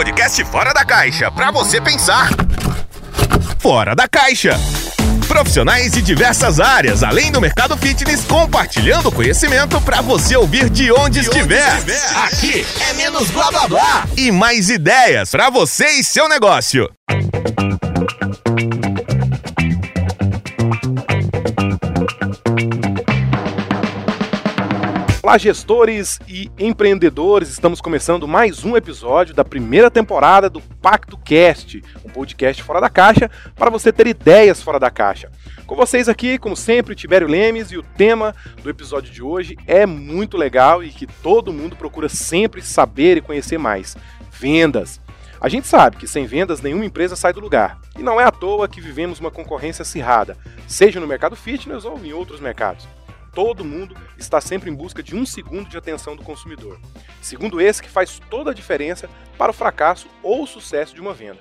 podcast Fora da Caixa, para você pensar. Fora da Caixa. Profissionais de diversas áreas, além do mercado fitness, compartilhando conhecimento para você ouvir de onde, de estiver. onde estiver. Aqui é menos blá blá blá e mais ideias para você e seu negócio. Olá, gestores e empreendedores! Estamos começando mais um episódio da primeira temporada do Pacto Cast, um podcast fora da caixa para você ter ideias fora da caixa. Com vocês aqui, como sempre, Tibério Lemes e o tema do episódio de hoje é muito legal e que todo mundo procura sempre saber e conhecer mais: vendas. A gente sabe que sem vendas nenhuma empresa sai do lugar. E não é à toa que vivemos uma concorrência acirrada, seja no mercado fitness ou em outros mercados todo mundo está sempre em busca de um segundo de atenção do consumidor. Segundo esse que faz toda a diferença para o fracasso ou o sucesso de uma venda.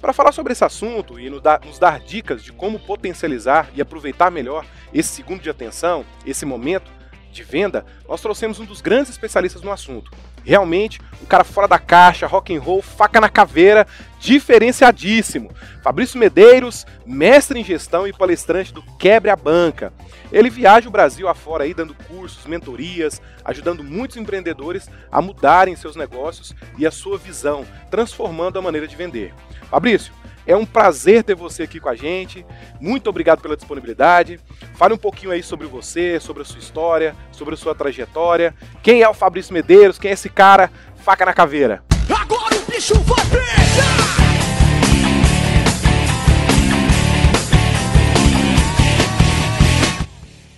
Para falar sobre esse assunto e nos dar, dicas de como potencializar e aproveitar melhor esse segundo de atenção, esse momento de venda, nós trouxemos um dos grandes especialistas no assunto. Realmente, um cara fora da caixa, rock and roll, faca na caveira, diferenciadíssimo. Fabrício Medeiros, mestre em gestão e palestrante do Quebre a Banca. Ele viaja o Brasil afora aí dando cursos, mentorias, ajudando muitos empreendedores a mudarem seus negócios e a sua visão, transformando a maneira de vender. Fabrício, é um prazer ter você aqui com a gente. Muito obrigado pela disponibilidade. Fale um pouquinho aí sobre você, sobre a sua história, sobre a sua trajetória. Quem é o Fabrício Medeiros? Quem é esse cara? Faca na caveira. Agora o bicho vai pegar!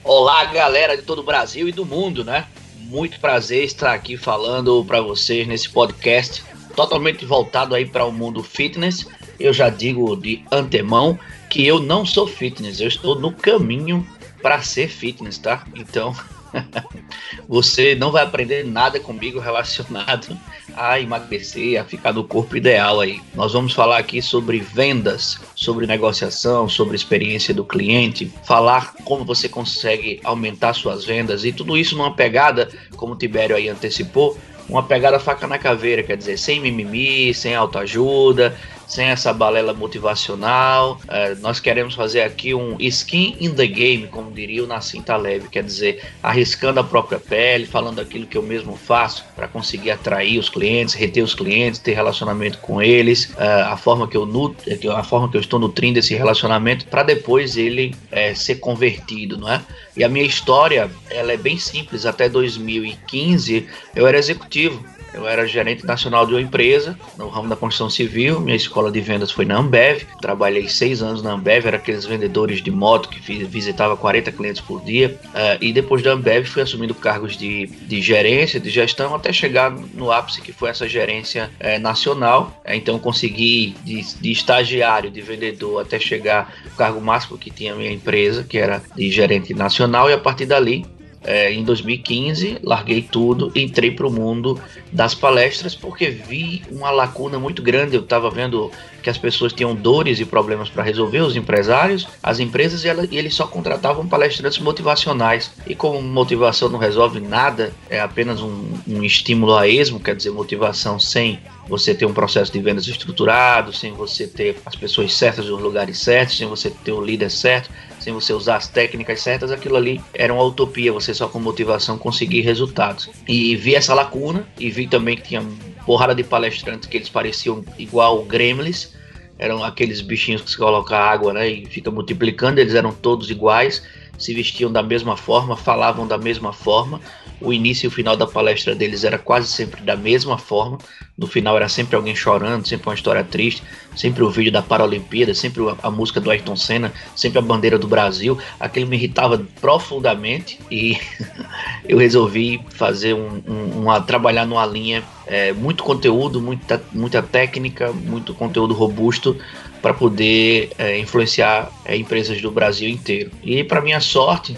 Olá, galera de todo o Brasil e do mundo, né? Muito prazer estar aqui falando para vocês nesse podcast totalmente voltado aí para o mundo fitness. Eu já digo de antemão que eu não sou fitness, eu estou no caminho para ser fitness, tá? Então, você não vai aprender nada comigo relacionado a emagrecer, a ficar no corpo ideal aí. Nós vamos falar aqui sobre vendas, sobre negociação, sobre experiência do cliente, falar como você consegue aumentar suas vendas e tudo isso numa pegada, como o Tibério aí antecipou, uma pegada faca na caveira, quer dizer, sem mimimi, sem autoajuda, sem essa balela motivacional. É, nós queremos fazer aqui um skin in the game, como diria o Nassim Taleb, quer dizer, arriscando a própria pele, falando aquilo que eu mesmo faço para conseguir atrair os clientes, reter os clientes, ter relacionamento com eles, é, a forma que eu nutro, a forma que eu estou nutrindo esse relacionamento para depois ele é, ser convertido, não é? E a minha história, ela é bem simples. Até 2015 eu era executivo eu era gerente nacional de uma empresa no ramo da construção civil. Minha escola de vendas foi na Ambev. Trabalhei seis anos na Ambev, era aqueles vendedores de moto que visitava 40 clientes por dia. Uh, e depois da Ambev fui assumindo cargos de, de gerência, de gestão, até chegar no ápice que foi essa gerência uh, nacional. Uh, então consegui de, de, estagiário, de vendedor, até chegar o cargo máximo que tinha a minha empresa, que era de gerente nacional. E a partir dali é, em 2015, larguei tudo, entrei para o mundo das palestras porque vi uma lacuna muito grande. Eu estava vendo que as pessoas tinham dores e problemas para resolver, os empresários, as empresas, e, ela, e, eles só contratavam palestrantes motivacionais. E como motivação não resolve nada, é apenas um, um estímulo a esmo, quer dizer, motivação sem você ter um processo de vendas estruturado, sem você ter as pessoas certas nos lugares certos, sem você ter o líder certo, sem você usar as técnicas certas, aquilo ali era uma utopia, você só com motivação conseguir resultados. E vi essa lacuna e vi também que tinha porrada de palestrantes que eles pareciam igual gremlins, eram aqueles bichinhos que se coloca água né, e fica multiplicando, eles eram todos iguais, se vestiam da mesma forma, falavam da mesma forma, o início e o final da palestra deles era quase sempre da mesma forma. No final era sempre alguém chorando, sempre uma história triste, sempre o vídeo da Paralimpíada, sempre a música do Ayrton Senna, sempre a bandeira do Brasil. Aquilo me irritava profundamente e eu resolvi fazer um, um, uma trabalhar numa linha é, muito conteúdo, muita, muita técnica, muito conteúdo robusto para poder é, influenciar é, empresas do Brasil inteiro. E para minha sorte,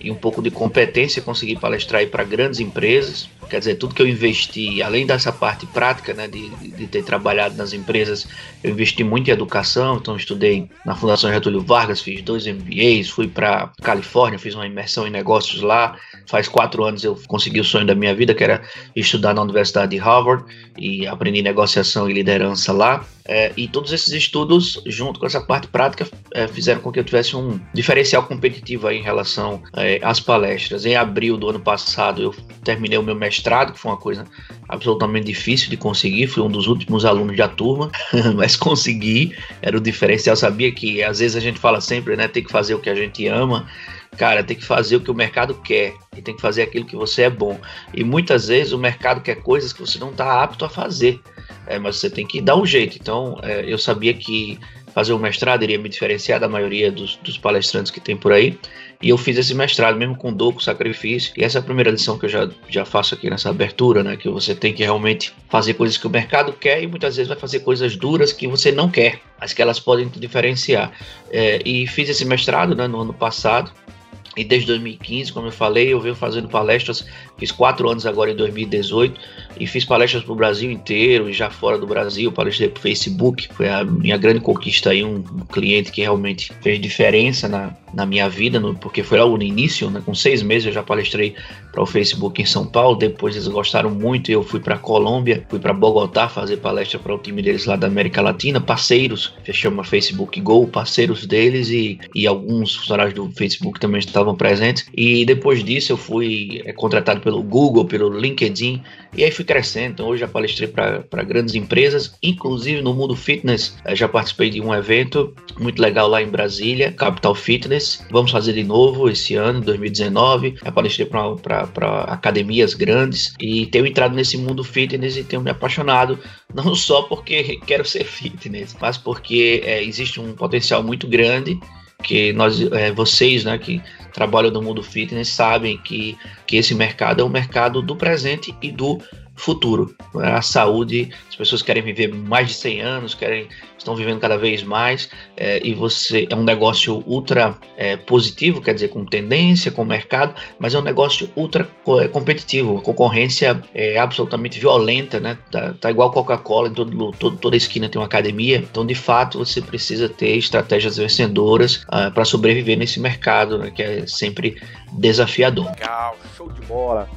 e um pouco de competência, consegui palestrar para grandes empresas, Quer dizer, tudo que eu investi, além dessa parte prática, né, de, de ter trabalhado nas empresas, eu investi muito em educação. Então, estudei na Fundação Getúlio Vargas, fiz dois MBAs, fui para Califórnia, fiz uma imersão em negócios lá. Faz quatro anos eu consegui o sonho da minha vida, que era estudar na Universidade de Harvard e aprendi negociação e liderança lá. É, e todos esses estudos, junto com essa parte prática, é, fizeram com que eu tivesse um diferencial competitivo em relação é, às palestras. Em abril do ano passado, eu terminei o meu mestrado, que foi uma coisa absolutamente difícil de conseguir. Fui um dos últimos alunos da turma, mas consegui. Era o diferencial. Sabia que às vezes a gente fala sempre, né? Tem que fazer o que a gente ama cara, tem que fazer o que o mercado quer e tem que fazer aquilo que você é bom. E muitas vezes o mercado quer coisas que você não está apto a fazer, é, mas você tem que dar um jeito. Então, é, eu sabia que fazer o mestrado iria me diferenciar da maioria dos, dos, palestrantes que tem por aí. E eu fiz esse mestrado mesmo com dor, com sacrifício. E essa é a primeira lição que eu já, já faço aqui nessa abertura, né? Que você tem que realmente fazer coisas que o mercado quer e muitas vezes vai fazer coisas duras que você não quer, mas que elas podem te diferenciar. É, e fiz esse mestrado né, no ano passado. E desde 2015, como eu falei, eu venho fazendo palestras, fiz quatro anos agora em 2018, e fiz palestras para o Brasil inteiro e já fora do Brasil, palestrei para o Facebook, foi a minha grande conquista aí, um, cliente que realmente fez diferença na, na minha vida, no, porque foi logo no início, né, com seis meses eu já palestrei para o Facebook em São Paulo, depois eles gostaram muito e eu fui para Colômbia, fui para Bogotá fazer palestra para o time deles lá da América Latina, parceiros, que chama Facebook Go, parceiros deles e, e alguns funcionários do Facebook também estavam presentes, e depois disso eu fui é, contratado pelo Google, pelo LinkedIn, e aí fui crescendo. Então, hoje já palestrei para grandes empresas, inclusive no mundo fitness. Eh, já participei de um evento muito legal lá em Brasília, Capital Fitness. Vamos fazer de novo esse ano, 2019. Já palestrei para academias grandes e tenho entrado nesse mundo fitness e tenho me apaixonado, não só porque quero ser fitness, mas porque é, existe um potencial muito grande que nós, é, vocês, né, que trabalham no mundo fitness sabem que, que esse mercado é um mercado do presente e do futuro. A saúde, as pessoas querem viver mais de 100 anos, querem estão vivendo cada vez mais é, e você é um negócio ultra é, positivo, quer dizer, com tendência, com mercado, mas é um negócio ultra é, competitivo. A concorrência é absolutamente violenta, né? Tá, tá igual Coca-Cola, em todo, todo, toda esquina tem uma academia. Então, de fato, você precisa ter estratégias vencedoras ah, para sobreviver nesse mercado, né? que é sempre desafiador. Legal, show de bola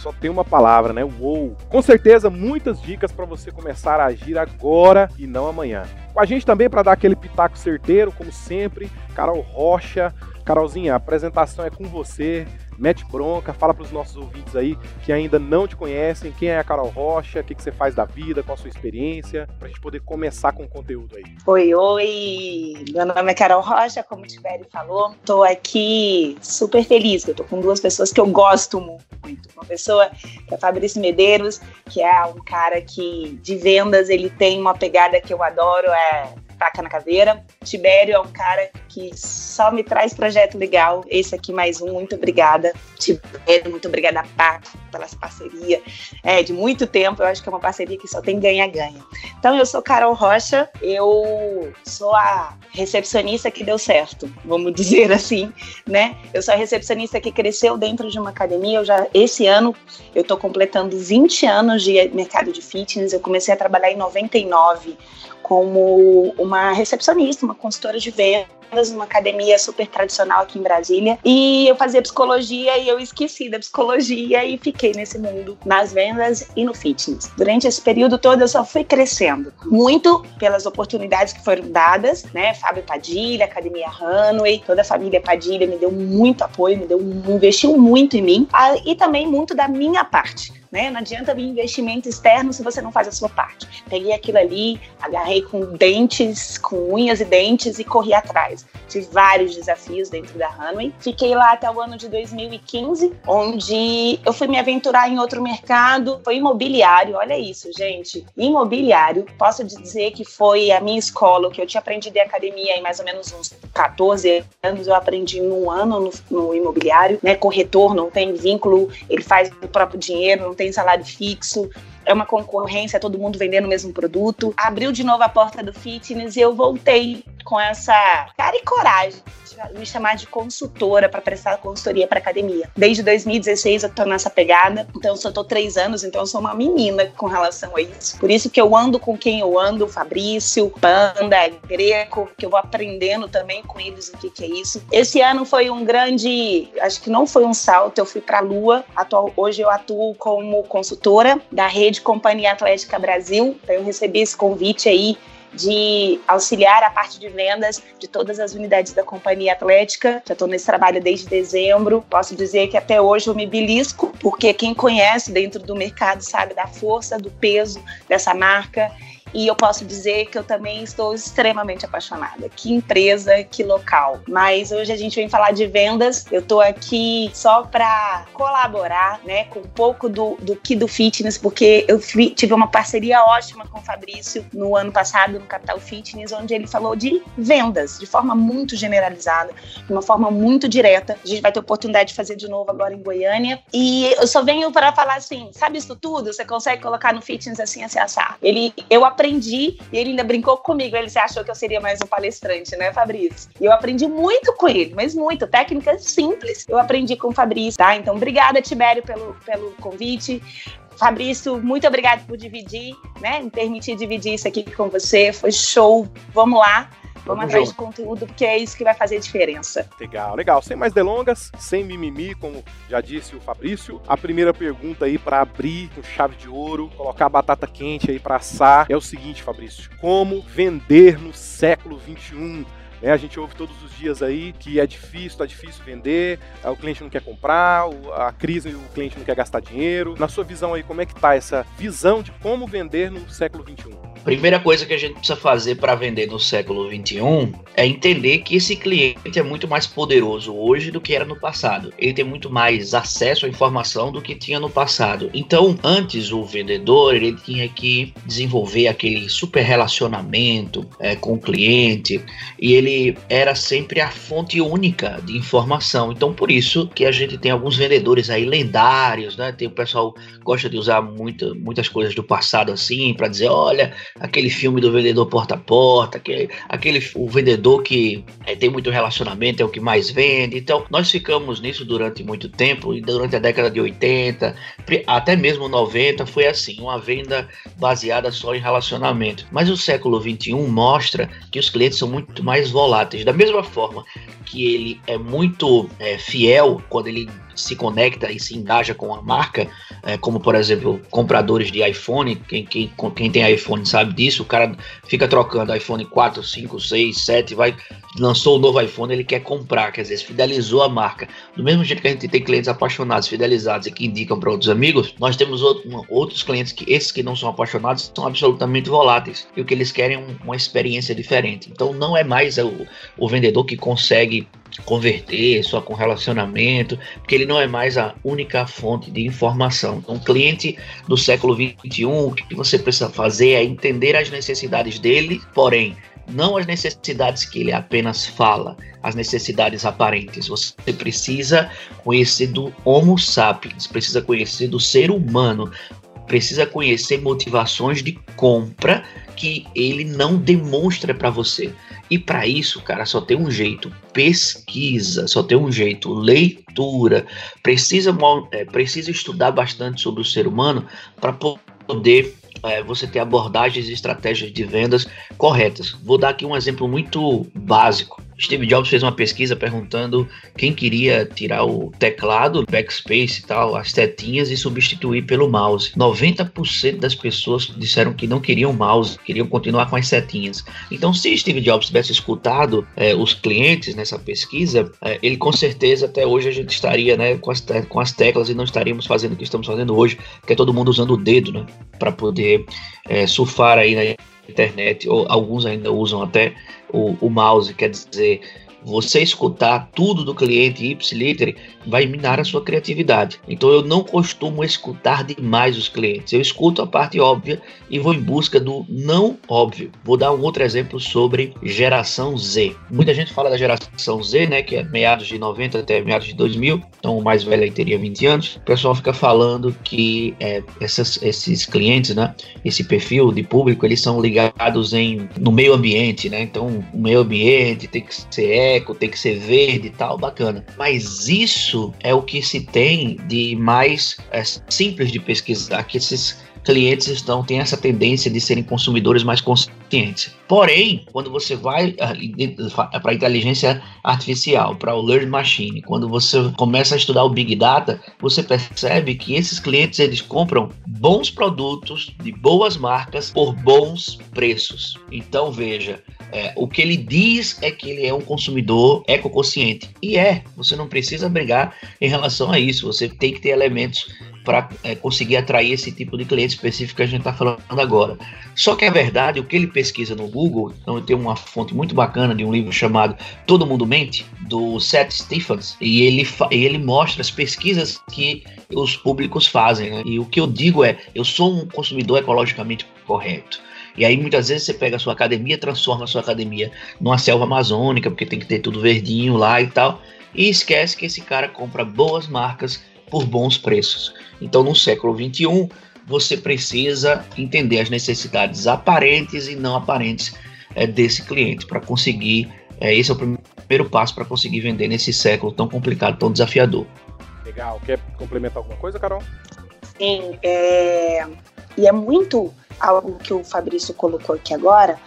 só tem uma palavra, né? Uou! Com certeza, muitas dicas para você começar a agir agora e não amanhã. Com a gente também para dar aquele pitaco certeiro, como sempre, Carol Rocha. Carolzinha, a apresentação é com você mete bronca, fala para os nossos ouvintes aí que ainda não te conhecem, quem é a Carol Rocha, o que, que você faz da vida, qual a sua experiência, para a gente poder começar com o conteúdo aí. Oi, oi, meu nome é Carol Rocha, como o Tibério falou, estou aqui super feliz, eu tô com duas pessoas que eu gosto muito, uma pessoa que é Fabrício Medeiros, que é um cara que de vendas ele tem uma pegada que eu adoro, é faca na caveira. Tibério é um cara que só me traz projeto legal. Esse aqui mais um, muito obrigada. Tibério, muito obrigada, Paco, pela parceria. É, de muito tempo, eu acho que é uma parceria que só tem ganha-ganha. Então, eu sou Carol Rocha, eu sou a recepcionista que deu certo, vamos dizer assim, né? Eu sou a recepcionista que cresceu dentro de uma academia. Eu já, esse ano, eu tô completando 20 anos de mercado de fitness. Eu comecei a trabalhar em 99 como uma recepcionista, uma consultora de vendas numa academia super tradicional aqui em Brasília. E eu fazia psicologia e eu esqueci da psicologia e fiquei nesse mundo, nas vendas e no fitness. Durante esse período todo eu só fui crescendo, muito pelas oportunidades que foram dadas, né? Fábio Padilha, Academia Hanway, toda a família Padilha me deu muito apoio, me deu, investiu muito em mim ah, e também muito da minha parte né? Não adianta vir investimento externo se você não faz a sua parte. Peguei aquilo ali, agarrei com dentes, com unhas e dentes e corri atrás. Tive vários desafios dentro da Runway. Fiquei lá até o ano de 2015, onde eu fui me aventurar em outro mercado, foi imobiliário. Olha isso, gente. Imobiliário, posso dizer que foi a minha escola, que eu tinha aprendido em academia em mais ou menos uns 14 anos, eu aprendi em um ano no, no imobiliário, né? Corretor não tem vínculo, ele faz o próprio dinheiro, não tem tem salário fixo, é uma concorrência, todo mundo vendendo o mesmo produto. Abriu de novo a porta do fitness e eu voltei com essa cara e coragem me chamar de consultora para prestar consultoria para academia. Desde 2016 eu tô nessa pegada, então eu só tô três anos, então eu sou uma menina com relação a isso. Por isso que eu ando com quem eu ando, Fabrício, Panda, Greco, que eu vou aprendendo também com eles o que, que é isso. Esse ano foi um grande, acho que não foi um salto, eu fui para a Lua. Atual, hoje eu atuo como consultora da rede Companhia Atlética Brasil. Então eu recebi esse convite aí de auxiliar a parte de vendas de todas as unidades da companhia atlética. Já estou nesse trabalho desde dezembro. Posso dizer que até hoje eu me belisco, porque quem conhece dentro do mercado sabe da força, do peso dessa marca e eu posso dizer que eu também estou extremamente apaixonada. Que empresa, que local. Mas hoje a gente vem falar de vendas. Eu estou aqui só para colaborar, né, com um pouco do, do que do fitness, porque eu tive uma parceria ótima com o Fabrício no ano passado no Capital Fitness, onde ele falou de vendas de forma muito generalizada, de uma forma muito direta. A gente vai ter oportunidade de fazer de novo agora em Goiânia. E eu só venho para falar assim, sabe isso tudo? Você consegue colocar no fitness assim, assim, assar. Ele, eu aprendi aprendi, e ele ainda brincou comigo, ele achou que eu seria mais um palestrante, né, Fabrício? E eu aprendi muito com ele, mas muito, técnicas simples, eu aprendi com o Fabrício, tá? Então, obrigada, Tibério, pelo, pelo convite. Fabrício, muito obrigado por dividir, né? Me permitir dividir isso aqui com você. Foi show. Vamos lá. Vamos atrás de conteúdo, porque é isso que vai fazer diferença. Legal, legal. Sem mais delongas, sem mimimi, como já disse o Fabrício. A primeira pergunta aí para abrir com chave de ouro, colocar a batata quente aí para assar é o seguinte, Fabrício: como vender no século 21? É, a gente ouve todos os dias aí que é difícil, tá difícil vender, o cliente não quer comprar, a crise o cliente não quer gastar dinheiro. Na sua visão aí, como é que tá essa visão de como vender no século 21? Primeira coisa que a gente precisa fazer para vender no século 21 é entender que esse cliente é muito mais poderoso hoje do que era no passado. Ele tem muito mais acesso à informação do que tinha no passado. Então, antes o vendedor ele tinha que desenvolver aquele super relacionamento é, com o cliente e ele era sempre a fonte única de informação. Então, por isso que a gente tem alguns vendedores aí lendários, né? Tem o pessoal que gosta de usar muita, muitas coisas do passado assim para dizer, olha aquele filme do vendedor porta a porta, aquele, aquele o vendedor que é, tem muito relacionamento, é o que mais vende. Então, nós ficamos nisso durante muito tempo, e durante a década de 80, até mesmo 90, foi assim, uma venda baseada só em relacionamento. Mas o século 21 mostra que os clientes são muito mais voláteis. Da mesma forma que ele é muito é, fiel quando ele se conecta e se engaja com a marca, é, como por exemplo, compradores de iPhone, quem, quem, quem tem iPhone sabe disso, o cara fica trocando iPhone 4, 5, 6, 7, vai, lançou o um novo iPhone, ele quer comprar, quer dizer, fidelizou a marca. Do mesmo jeito que a gente tem clientes apaixonados, fidelizados e que indicam para outros amigos, nós temos outro, outros clientes que, esses que não são apaixonados, são absolutamente voláteis e o que eles querem é uma experiência diferente. Então não é mais o, o vendedor que consegue converter só com relacionamento, porque ele não é mais a única fonte de informação. Então, cliente do século 21, o que você precisa fazer é entender as necessidades dele, porém, não as necessidades que ele apenas fala, as necessidades aparentes. Você precisa conhecer do Homo sapiens, precisa conhecer do ser humano, precisa conhecer motivações de compra que ele não demonstra para você. E para isso, cara, só tem um jeito: pesquisa, só tem um jeito: leitura. Precisa, é, precisa estudar bastante sobre o ser humano para poder é, você ter abordagens e estratégias de vendas corretas. Vou dar aqui um exemplo muito básico. Steve Jobs fez uma pesquisa perguntando quem queria tirar o teclado, backspace e tal, as tetinhas e substituir pelo mouse. 90% das pessoas disseram que não queriam mouse, queriam continuar com as setinhas. Então, se Steve Jobs tivesse escutado é, os clientes nessa pesquisa, é, ele com certeza até hoje a gente estaria né, com, as com as teclas e não estaríamos fazendo o que estamos fazendo hoje, que é todo mundo usando o dedo né, para poder é, surfar aí na internet, ou alguns ainda usam até o, o mouse, quer dizer, você escutar tudo do cliente ipsiliter vai minar a sua criatividade. Então eu não costumo escutar demais os clientes. Eu escuto a parte óbvia e vou em busca do não óbvio. Vou dar um outro exemplo sobre geração Z. Muita gente fala da geração Z, né, que é meados de 90 até meados de 2000. Então o mais velho aí teria 20 anos. O pessoal fica falando que é, essas, esses clientes, né, esse perfil de público, eles são ligados em no meio ambiente, né? Então o meio ambiente tem que ser eco, tem que ser verde e tal, bacana. Mas isso é o que se tem de mais é, simples de pesquisar, que esses clientes estão têm essa tendência de serem consumidores mais conscientes. Porém, quando você vai ah, para a inteligência artificial, para o learn machine, quando você começa a estudar o big data, você percebe que esses clientes eles compram bons produtos de boas marcas por bons preços. Então veja, é, o que ele diz é que ele é um consumidor ecoconsciente. E é, você não precisa brigar em relação a isso. Você tem que ter elementos para é, conseguir atrair esse tipo de cliente específico que a gente está falando agora. Só que é verdade, o que ele pesquisa no Google, então tem uma fonte muito bacana de um livro chamado Todo Mundo Mente, do Seth Stephens, e ele, ele mostra as pesquisas que os públicos fazem. Né? E o que eu digo é, eu sou um consumidor ecologicamente correto. E aí muitas vezes você pega a sua academia, transforma a sua academia numa selva amazônica, porque tem que ter tudo verdinho lá e tal, e esquece que esse cara compra boas marcas por bons preços. Então no século 21 você precisa entender as necessidades aparentes e não aparentes é, desse cliente para conseguir. É, esse é o primeiro passo para conseguir vender nesse século tão complicado, tão desafiador. Legal. Quer complementar alguma coisa, Carol? Sim, é... e é muito algo que o Fabrício colocou aqui agora,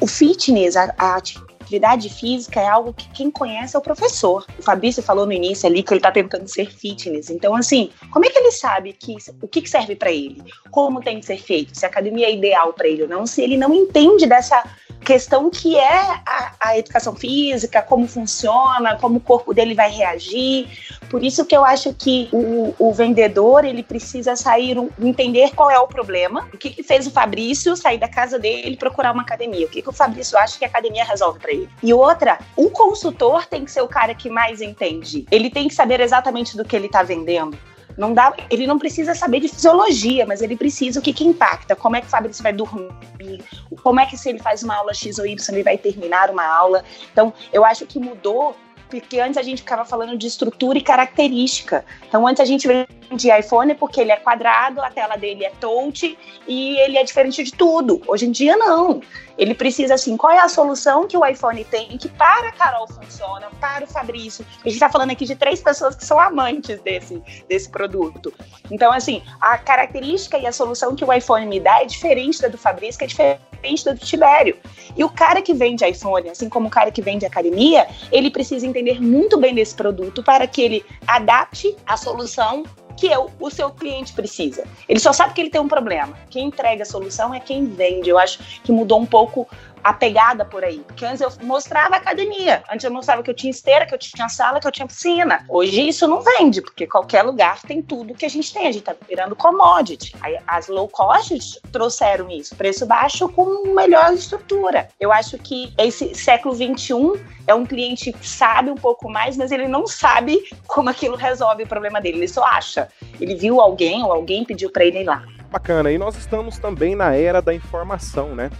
o fitness, a, a atividade física é algo que quem conhece é o professor. O Fabrício falou no início ali que ele está tentando ser fitness. Então, assim, como é que ele sabe que, o que, serve para ele? Como tem que ser feito? Se a academia é ideal para ele ou não? Se ele não entende dessa questão que é a, a, educação física, como funciona, como o corpo dele vai reagir. Por isso que eu acho que o, o vendedor ele precisa sair, entender qual é o problema, o que, que fez o Fabrício sair da casa dele e procurar uma academia, o que, que o Fabrício acha que a academia resolve para ele. E outra, o consultor tem que ser o cara que mais entende. Ele tem que saber exatamente do que ele está vendendo. Não dá, ele não precisa saber de fisiologia, mas ele precisa o que, que impacta, como é que o Fabrício vai dormir, como é que se ele faz uma aula X ou Y, ele vai terminar uma aula. Então, eu acho que mudou porque antes a gente ficava falando de estrutura e característica. Então, antes a gente vendia iPhone porque ele é quadrado, a tela dele é touch e ele é diferente de tudo. Hoje em dia, não. Ele precisa, assim, qual é a solução que o iPhone tem que para a Carol funciona, para o Fabrício. A gente está falando aqui de três pessoas que são amantes desse, desse produto. Então, assim, a característica e a solução que o iPhone me dá é diferente da do Fabrício, que é diferente da do Tibério. E o cara que vende iPhone, assim como o cara que vende academia, ele precisa entender muito bem desse produto para que ele adapte a solução que eu, o seu cliente precisa. Ele só sabe que ele tem um problema. Quem entrega a solução é quem vende. Eu acho que mudou um pouco a pegada por aí. Porque antes eu mostrava academia. Antes eu mostrava que eu tinha esteira, que eu tinha sala, que eu tinha piscina. Hoje isso não vende, porque qualquer lugar tem tudo que a gente tem. A gente tá virando commodity. As low cost trouxeram isso. Preço baixo com melhor estrutura. Eu acho que esse século 21 é um cliente que sabe um pouco mais, mas ele não sabe como aquilo resolve o problema dele. Ele só acha. Ele viu alguém ou alguém pediu para ele ir lá. Bacana. E nós estamos também na era da informação, né?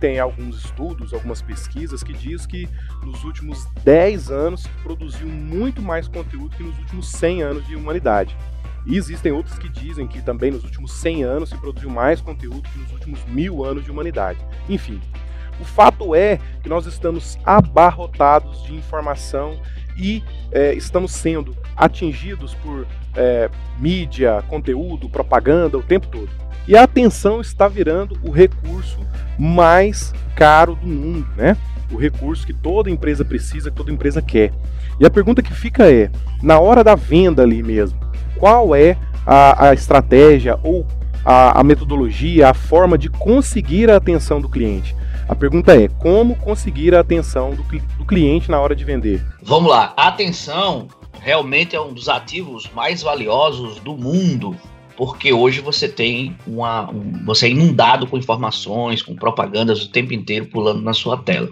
Existem alguns estudos, algumas pesquisas que diz que nos últimos 10 anos produziu muito mais conteúdo que nos últimos 100 anos de humanidade. E existem outros que dizem que também nos últimos 100 anos se produziu mais conteúdo que nos últimos mil anos de humanidade. Enfim, o fato é que nós estamos abarrotados de informação e é, estamos sendo atingidos por é, mídia, conteúdo, propaganda o tempo todo. E a atenção está virando o recurso mais caro do mundo, né? O recurso que toda empresa precisa, que toda empresa quer. E a pergunta que fica é, na hora da venda ali mesmo, qual é a, a estratégia ou a, a metodologia, a forma de conseguir a atenção do cliente? A pergunta é: como conseguir a atenção do, do, cliente na hora de vender? Vamos lá. A atenção realmente é um dos ativos mais valiosos do mundo, porque hoje você tem uma. Um, você é inundado com informações, com propagandas o tempo inteiro pulando na sua tela.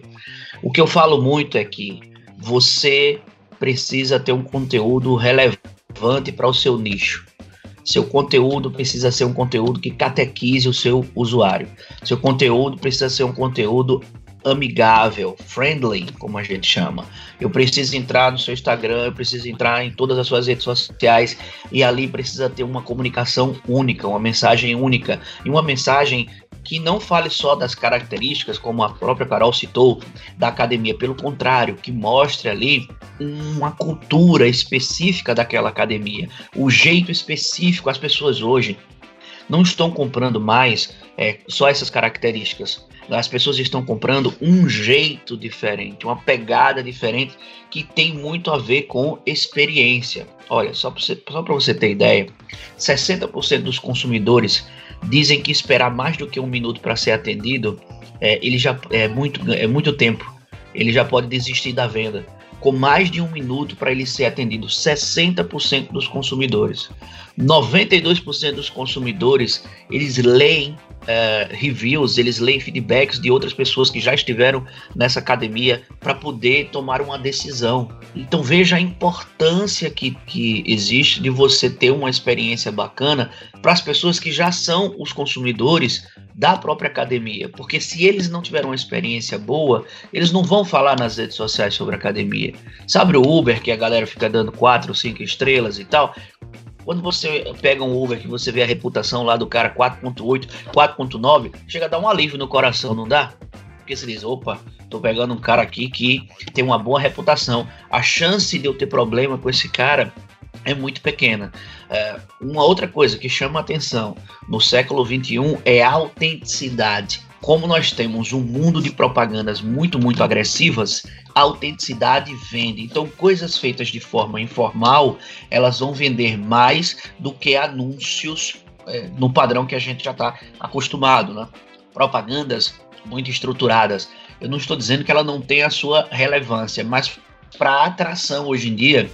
O que eu falo muito é que você precisa ter um conteúdo relevante para o seu nicho. Seu conteúdo precisa ser um conteúdo que catequize o seu usuário. Seu conteúdo precisa ser um conteúdo amigável, friendly, como a gente chama. Eu preciso entrar no seu Instagram, eu preciso entrar em todas as suas redes sociais e ali precisa ter uma comunicação única, uma mensagem única e uma mensagem que não fale só das características, como a própria Carol citou, da academia, pelo contrário, que mostre ali uma cultura específica daquela academia, o jeito específico. As pessoas hoje não estão comprando mais é, só essas características. As pessoas estão comprando um jeito diferente, uma pegada diferente que tem muito a ver com experiência. Olha, só para você, você ter ideia, 60% dos consumidores dizem que esperar mais do que um minuto para ser atendido é, ele já é muito, é muito tempo. Ele já pode desistir da venda. Com mais de um minuto para ele ser atendido, 60% dos consumidores. 92% dos consumidores eles leem uh, reviews, eles leem feedbacks de outras pessoas que já estiveram nessa academia para poder tomar uma decisão. Então veja a importância que, que existe de você ter uma experiência bacana para as pessoas que já são os consumidores da própria academia, porque se eles não tiveram uma experiência boa, eles não vão falar nas redes sociais sobre a academia. Sabe o Uber que a galera fica dando quatro, cinco estrelas e tal? Quando você pega um Uber que você vê a reputação lá do cara 4.8, 4.9, chega a dar um alívio no coração, não dá? Porque você diz, opa, tô pegando um cara aqui que tem uma boa reputação. A chance de eu ter problema com esse cara é muito pequena. É, uma outra coisa que chama atenção no século 21 é a autenticidade como nós temos um mundo de propagandas muito, muito agressivas, a autenticidade vende. Então, coisas feitas de forma informal, elas vão vender mais do que anúncios é, no padrão que a gente já está acostumado, né? Propagandas muito estruturadas. Eu não estou dizendo que ela não tem a sua relevância, mas para atração hoje em dia,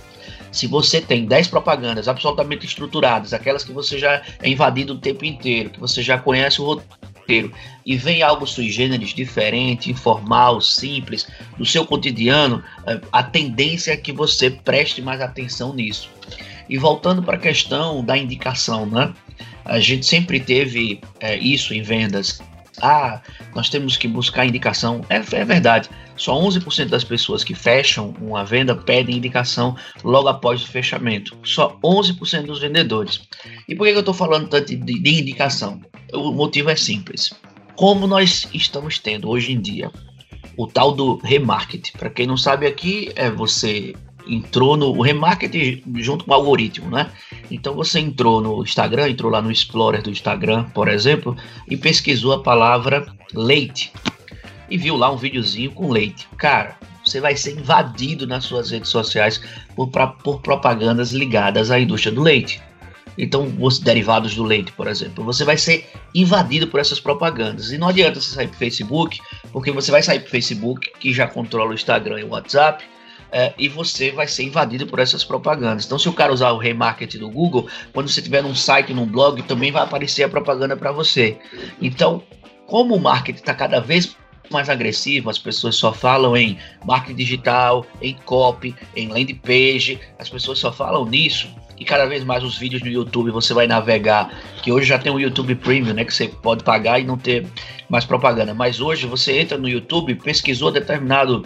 se você tem 10 propagandas absolutamente estruturadas, aquelas que você já é invadido o tempo inteiro, que você já conhece o roteiro, e vem algo sui generis, diferente, informal, simples, do seu cotidiano, eh, a tendência é que você preste mais atenção nisso. E voltando para a questão da indicação, né? A gente sempre teve é, isso em vendas. Ah, nós temos que buscar indicação. É, é verdade. Só 11% das pessoas que fecham uma venda pedem indicação logo após o fechamento. Só 11% dos vendedores. E por que eu estou falando tanto de, de indicação? O motivo é simples. Como nós estamos tendo hoje em dia o tal do remarketing. Para quem não sabe aqui, é você entrou no remarketing junto com o algoritmo, né? Então você entrou no Instagram, entrou lá no Explorer do Instagram, por exemplo, e pesquisou a palavra leite e viu lá um videozinho com leite. Cara, você vai ser invadido nas suas redes sociais por, por propagandas ligadas à indústria do leite. Então, os derivados do leite, por exemplo, você vai ser invadido por essas propagandas. E não adianta você sair para o Facebook, porque você vai sair para o Facebook, que já controla o Instagram e o WhatsApp, é, e você vai ser invadido por essas propagandas. Então, se o cara usar o remarketing do Google, quando você tiver num site, num blog, também vai aparecer a propaganda para você. Então, como o marketing está cada vez mais agressivo, as pessoas só falam em marketing digital, em copy, em landing page, as pessoas só falam nisso. E cada vez mais os vídeos no YouTube você vai navegar, que hoje já tem o YouTube Premium, né, que você pode pagar e não ter mais propaganda. Mas hoje você entra no YouTube, pesquisou determinado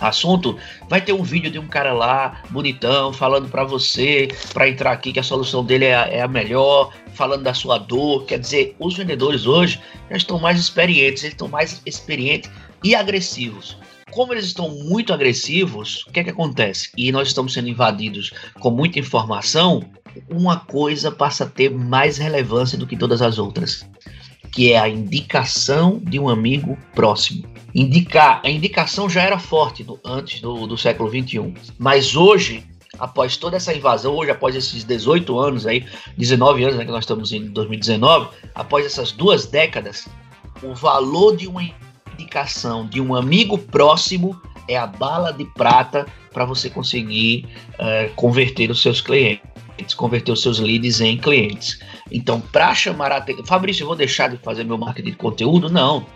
assunto, vai ter um vídeo de um cara lá, bonitão, falando para você, para entrar aqui que a solução dele é a, é a, melhor, falando da sua dor. Quer dizer, os vendedores hoje já estão mais experientes, eles estão mais experientes e agressivos. Como eles estão muito agressivos, o que é que acontece? E nós estamos sendo invadidos com muita informação, uma coisa passa a ter mais relevância do que todas as outras, que é a indicação de um amigo próximo indicar. A indicação já era forte antes do, do século XXI, mas hoje após toda essa invasão, hoje após esses 18 anos aí, 19 anos né, que nós estamos em 2019, após essas duas décadas, o valor de uma indicação de um amigo próximo é a bala de prata para você conseguir uh, converter os seus clientes, converter os seus leads em clientes. Então, para chamar a atenção, Fabrício, eu vou deixar de fazer meu marketing de conteúdo? Não.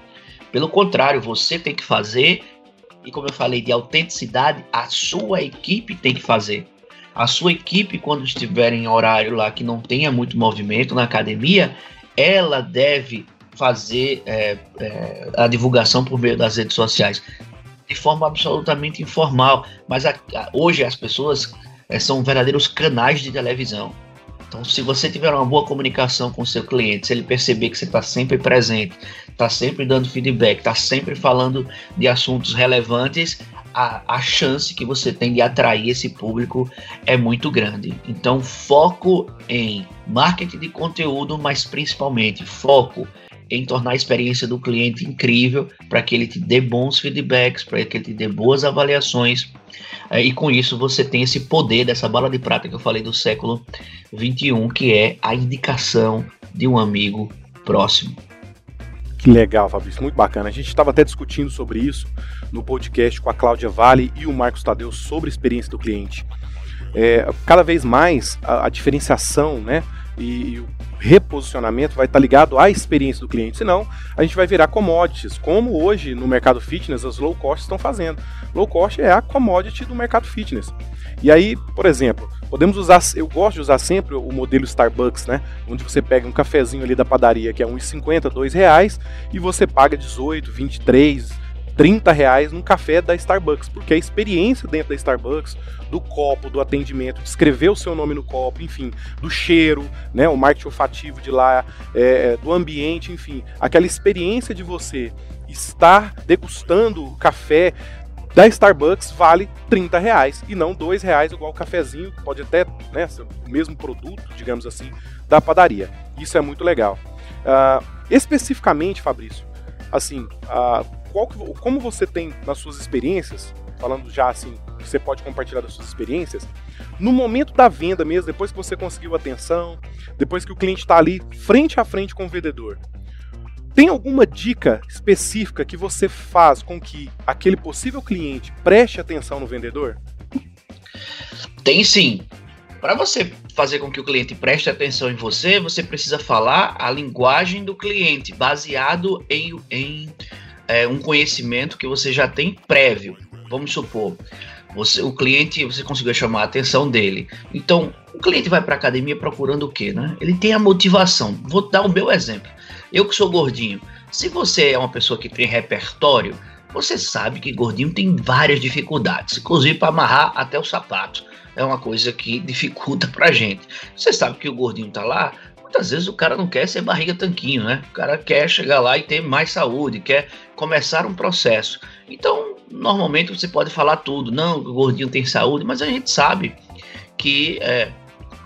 Pelo contrário, você tem que fazer e como eu falei de autenticidade, a sua equipe tem que fazer. A sua equipe, quando estiver em horário lá que não tenha muito movimento na academia, ela deve fazer é, é, a divulgação por meio das redes sociais de forma absolutamente informal. Mas a, a, hoje as pessoas é, são verdadeiros canais de televisão. Então, se você tiver uma boa comunicação com o seu cliente, se ele perceber que você está sempre presente, está sempre dando feedback, está sempre falando de assuntos relevantes, a, a chance que você tem de atrair esse público é muito grande. Então, foco em marketing de conteúdo, mas principalmente foco em tornar a experiência do cliente incrível para que ele te dê bons feedbacks, para que ele te dê boas avaliações. É, e com isso você tem esse poder dessa bala de prata que eu falei do século 21, que é a indicação de um amigo próximo. Que legal, Fabrício, muito bacana. A gente estava até discutindo sobre isso no podcast com a Cláudia Vale e o Marcos Tadeu sobre a experiência do cliente. É, cada vez mais a, a diferenciação né, e, e, o reposicionamento vai estar ligado à experiência do cliente, senão a gente vai virar commodities, como hoje no mercado fitness as low cost estão fazendo. Low cost é a commodity do mercado fitness. E aí, por exemplo, podemos usar, eu gosto de usar sempre o modelo Starbucks, né? Onde você pega um cafezinho ali da padaria que é uns 50, R$ reais e você paga 18, 23, 30 reais num café da Starbucks, porque a experiência dentro da Starbucks, do copo, do atendimento, de escrever o seu nome no copo, enfim, do cheiro, né, o marketing olfativo de lá, é, é do ambiente, enfim, aquela experiência de você estar degustando o café da Starbucks vale 30 reais e não 2 reais igual o cafezinho, pode até né, ser o mesmo produto, digamos assim, da padaria. Isso é muito legal. Uh, especificamente, Fabrício, assim, uh, qual que, como você tem nas suas experiências, falando já assim, você pode compartilhar das suas experiências, no momento da venda mesmo, depois que você conseguiu atenção, depois que o cliente está ali frente a frente com o vendedor, tem alguma dica específica que você faz com que aquele possível cliente preste atenção no vendedor? Tem sim. Para você fazer com que o cliente preste atenção em você, você precisa falar a linguagem do cliente, baseado em, em é, um conhecimento que você já tem prévio. Vamos supor, você, o cliente, você conseguiu chamar a atenção dele. Então, o cliente vai para academia procurando o quê, né? Ele tem a motivação. Vou dar o meu exemplo. Eu que sou gordinho. Se você é uma pessoa que tem repertório, você sabe que gordinho tem várias dificuldades, inclusive para amarrar até o sapato. É uma coisa que dificulta pra gente. Você sabe que o gordinho tá lá Muitas vezes o cara não quer ser barriga tanquinho, né? O cara quer chegar lá e ter mais saúde, quer começar um processo. Então, normalmente você pode falar tudo. Não, o gordinho tem saúde, mas a gente sabe que é,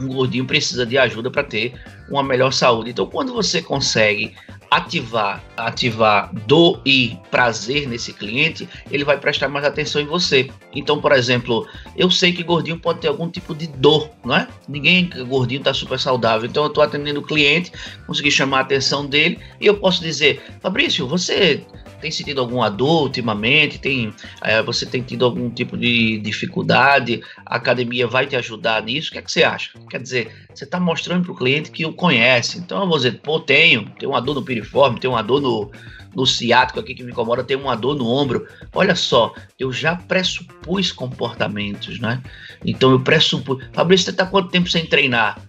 um gordinho precisa de ajuda para ter uma melhor saúde. Então, quando você consegue ativar, ativar dor e prazer nesse cliente, ele vai prestar mais atenção em você. Então, por exemplo, eu sei que gordinho pode ter algum tipo de dor, não é? Ninguém gordinho está super saudável. Então, eu estou atendendo o cliente, consegui chamar a atenção dele e eu posso dizer, Fabrício, você tem sentido alguma dor ultimamente? Tem, é, você tem tido algum tipo de dificuldade? A academia vai te ajudar nisso? O que, é que você acha? Quer dizer, você está mostrando para o cliente que o conhece. Então eu vou dizer, pô, tenho, tenho uma dor no piriforme, tenho uma dor no, no ciático aqui que me incomoda, tenho uma dor no ombro. Olha só, eu já pressupus comportamentos, né? Então eu pressupus. Fabrício, você está quanto tempo sem treinar?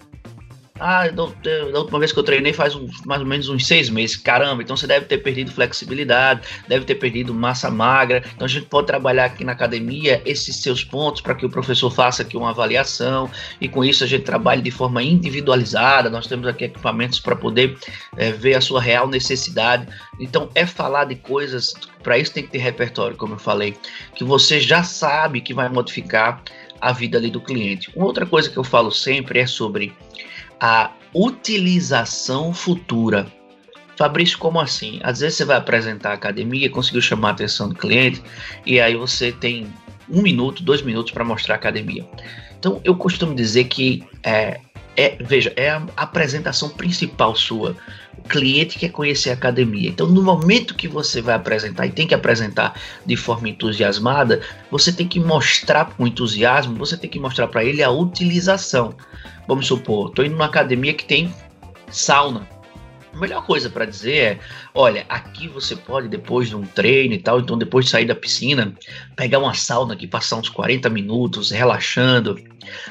Ah, da última vez que eu treinei faz mais ou menos uns seis meses. Caramba, então você deve ter perdido flexibilidade, deve ter perdido massa magra. Então a gente pode trabalhar aqui na academia esses seus pontos para que o professor faça aqui uma avaliação e com isso a gente trabalhe de forma individualizada. Nós temos aqui equipamentos para poder é, ver a sua real necessidade. Então é falar de coisas, para isso tem que ter repertório, como eu falei, que você já sabe que vai modificar a vida ali do cliente. Uma outra coisa que eu falo sempre é sobre a utilização futura. Fabrício, como assim? Às vezes você vai apresentar a academia, conseguiu chamar a atenção do cliente, e aí você tem um minuto, dois minutos para mostrar a academia. Então, eu costumo dizer que, é, é, veja, é a apresentação principal sua. O cliente quer conhecer a academia. Então, no momento que você vai apresentar, e tem que apresentar de forma entusiasmada, você tem que mostrar com entusiasmo, você tem que mostrar para ele a utilização. Vamos supor, estou indo numa academia que tem sauna. A melhor coisa para dizer é: olha, aqui você pode, depois de um treino e tal, então depois de sair da piscina, pegar uma sauna aqui, passar uns 40 minutos relaxando,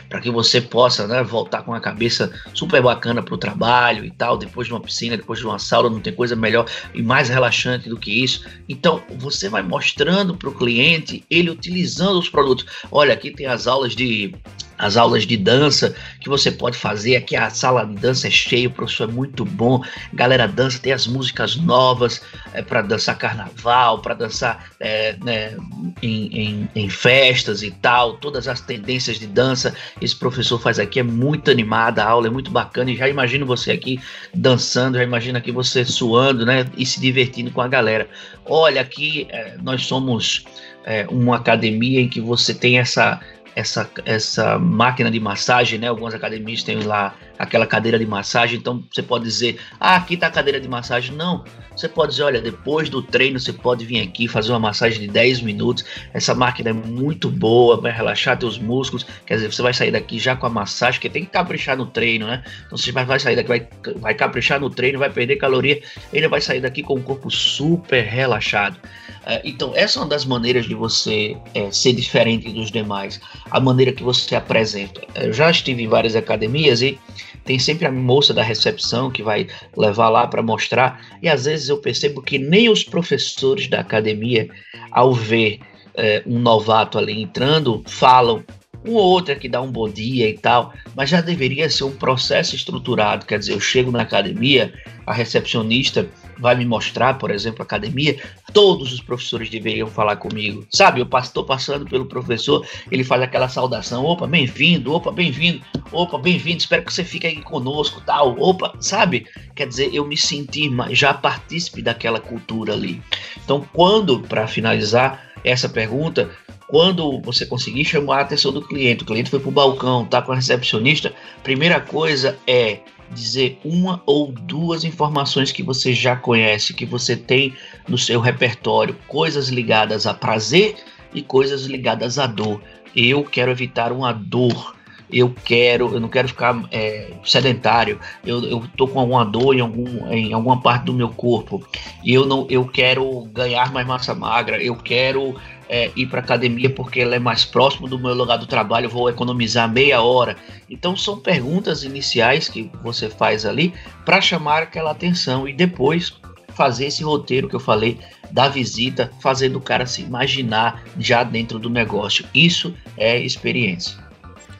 para que você possa né, voltar com a cabeça super bacana para o trabalho e tal, depois de uma piscina, depois de uma sauna, não tem coisa melhor e mais relaxante do que isso. Então, você vai mostrando para o cliente ele utilizando os produtos. Olha, aqui tem as aulas de as aulas de dança que você pode fazer. Aqui a sala de dança é cheia, o professor é muito bom. Galera dança, tem as músicas novas é, para dançar carnaval, para dançar é, né, em, em, em, festas e tal. Todas as tendências de dança esse professor faz aqui é muito animada, a aula é muito bacana. E já imagino você aqui dançando, já imagino aqui você suando, né? E se divertindo com a galera. Olha, aqui é, nós somos é, uma academia em que você tem essa essa, essa máquina de massagem, né? Algumas academias têm lá aquela cadeira de massagem, então você pode dizer, ah, aqui tá a cadeira de massagem. Não, você pode dizer, olha, depois do treino você pode vir aqui fazer uma massagem de 10 minutos. Essa máquina é muito boa, vai relaxar teus músculos. Quer dizer, você vai sair daqui já com a massagem, porque tem que caprichar no treino, né? Então você vai sair daqui, vai, vai caprichar no treino, vai perder caloria, ele vai sair daqui com o corpo super relaxado. É, então, essa é uma das maneiras de você é, ser diferente dos demais, a maneira que você apresenta. Eu já estive em várias academias e tem sempre a moça da recepção que vai levar lá para mostrar, e às vezes eu percebo que nem os professores da academia, ao ver é, um novato ali entrando, falam um ou outro é que dá um bom dia e tal, mas já deveria ser um processo estruturado. Quer dizer, eu chego na academia, a recepcionista vai me mostrar, por exemplo, academia, todos os professores deveriam falar comigo. Sabe, eu estou passando pelo professor, ele faz aquela saudação, opa, bem-vindo, opa, bem-vindo, opa, bem-vindo, espero que você fique aí conosco, tal, opa, sabe? Quer dizer, eu me senti já partícipe daquela cultura ali. Então, quando, para finalizar essa pergunta, quando você conseguir chamar a atenção do cliente, o cliente foi para o balcão, tá com a recepcionista, primeira coisa é dizer uma ou duas informações que você já conhece, que você tem no seu repertório, coisas ligadas a prazer e coisas ligadas à dor. Eu quero evitar uma dor. Eu quero, eu não quero ficar é, sedentário. Eu, eu tô com alguma dor em, algum, em alguma parte do meu corpo. E eu não, eu quero ganhar mais massa magra. Eu quero é, ir para academia porque ela é mais próximo do meu lugar do trabalho, vou economizar meia hora. Então são perguntas iniciais que você faz ali para chamar aquela atenção e depois fazer esse roteiro que eu falei da visita, fazendo o cara se imaginar já dentro do negócio. Isso é experiência.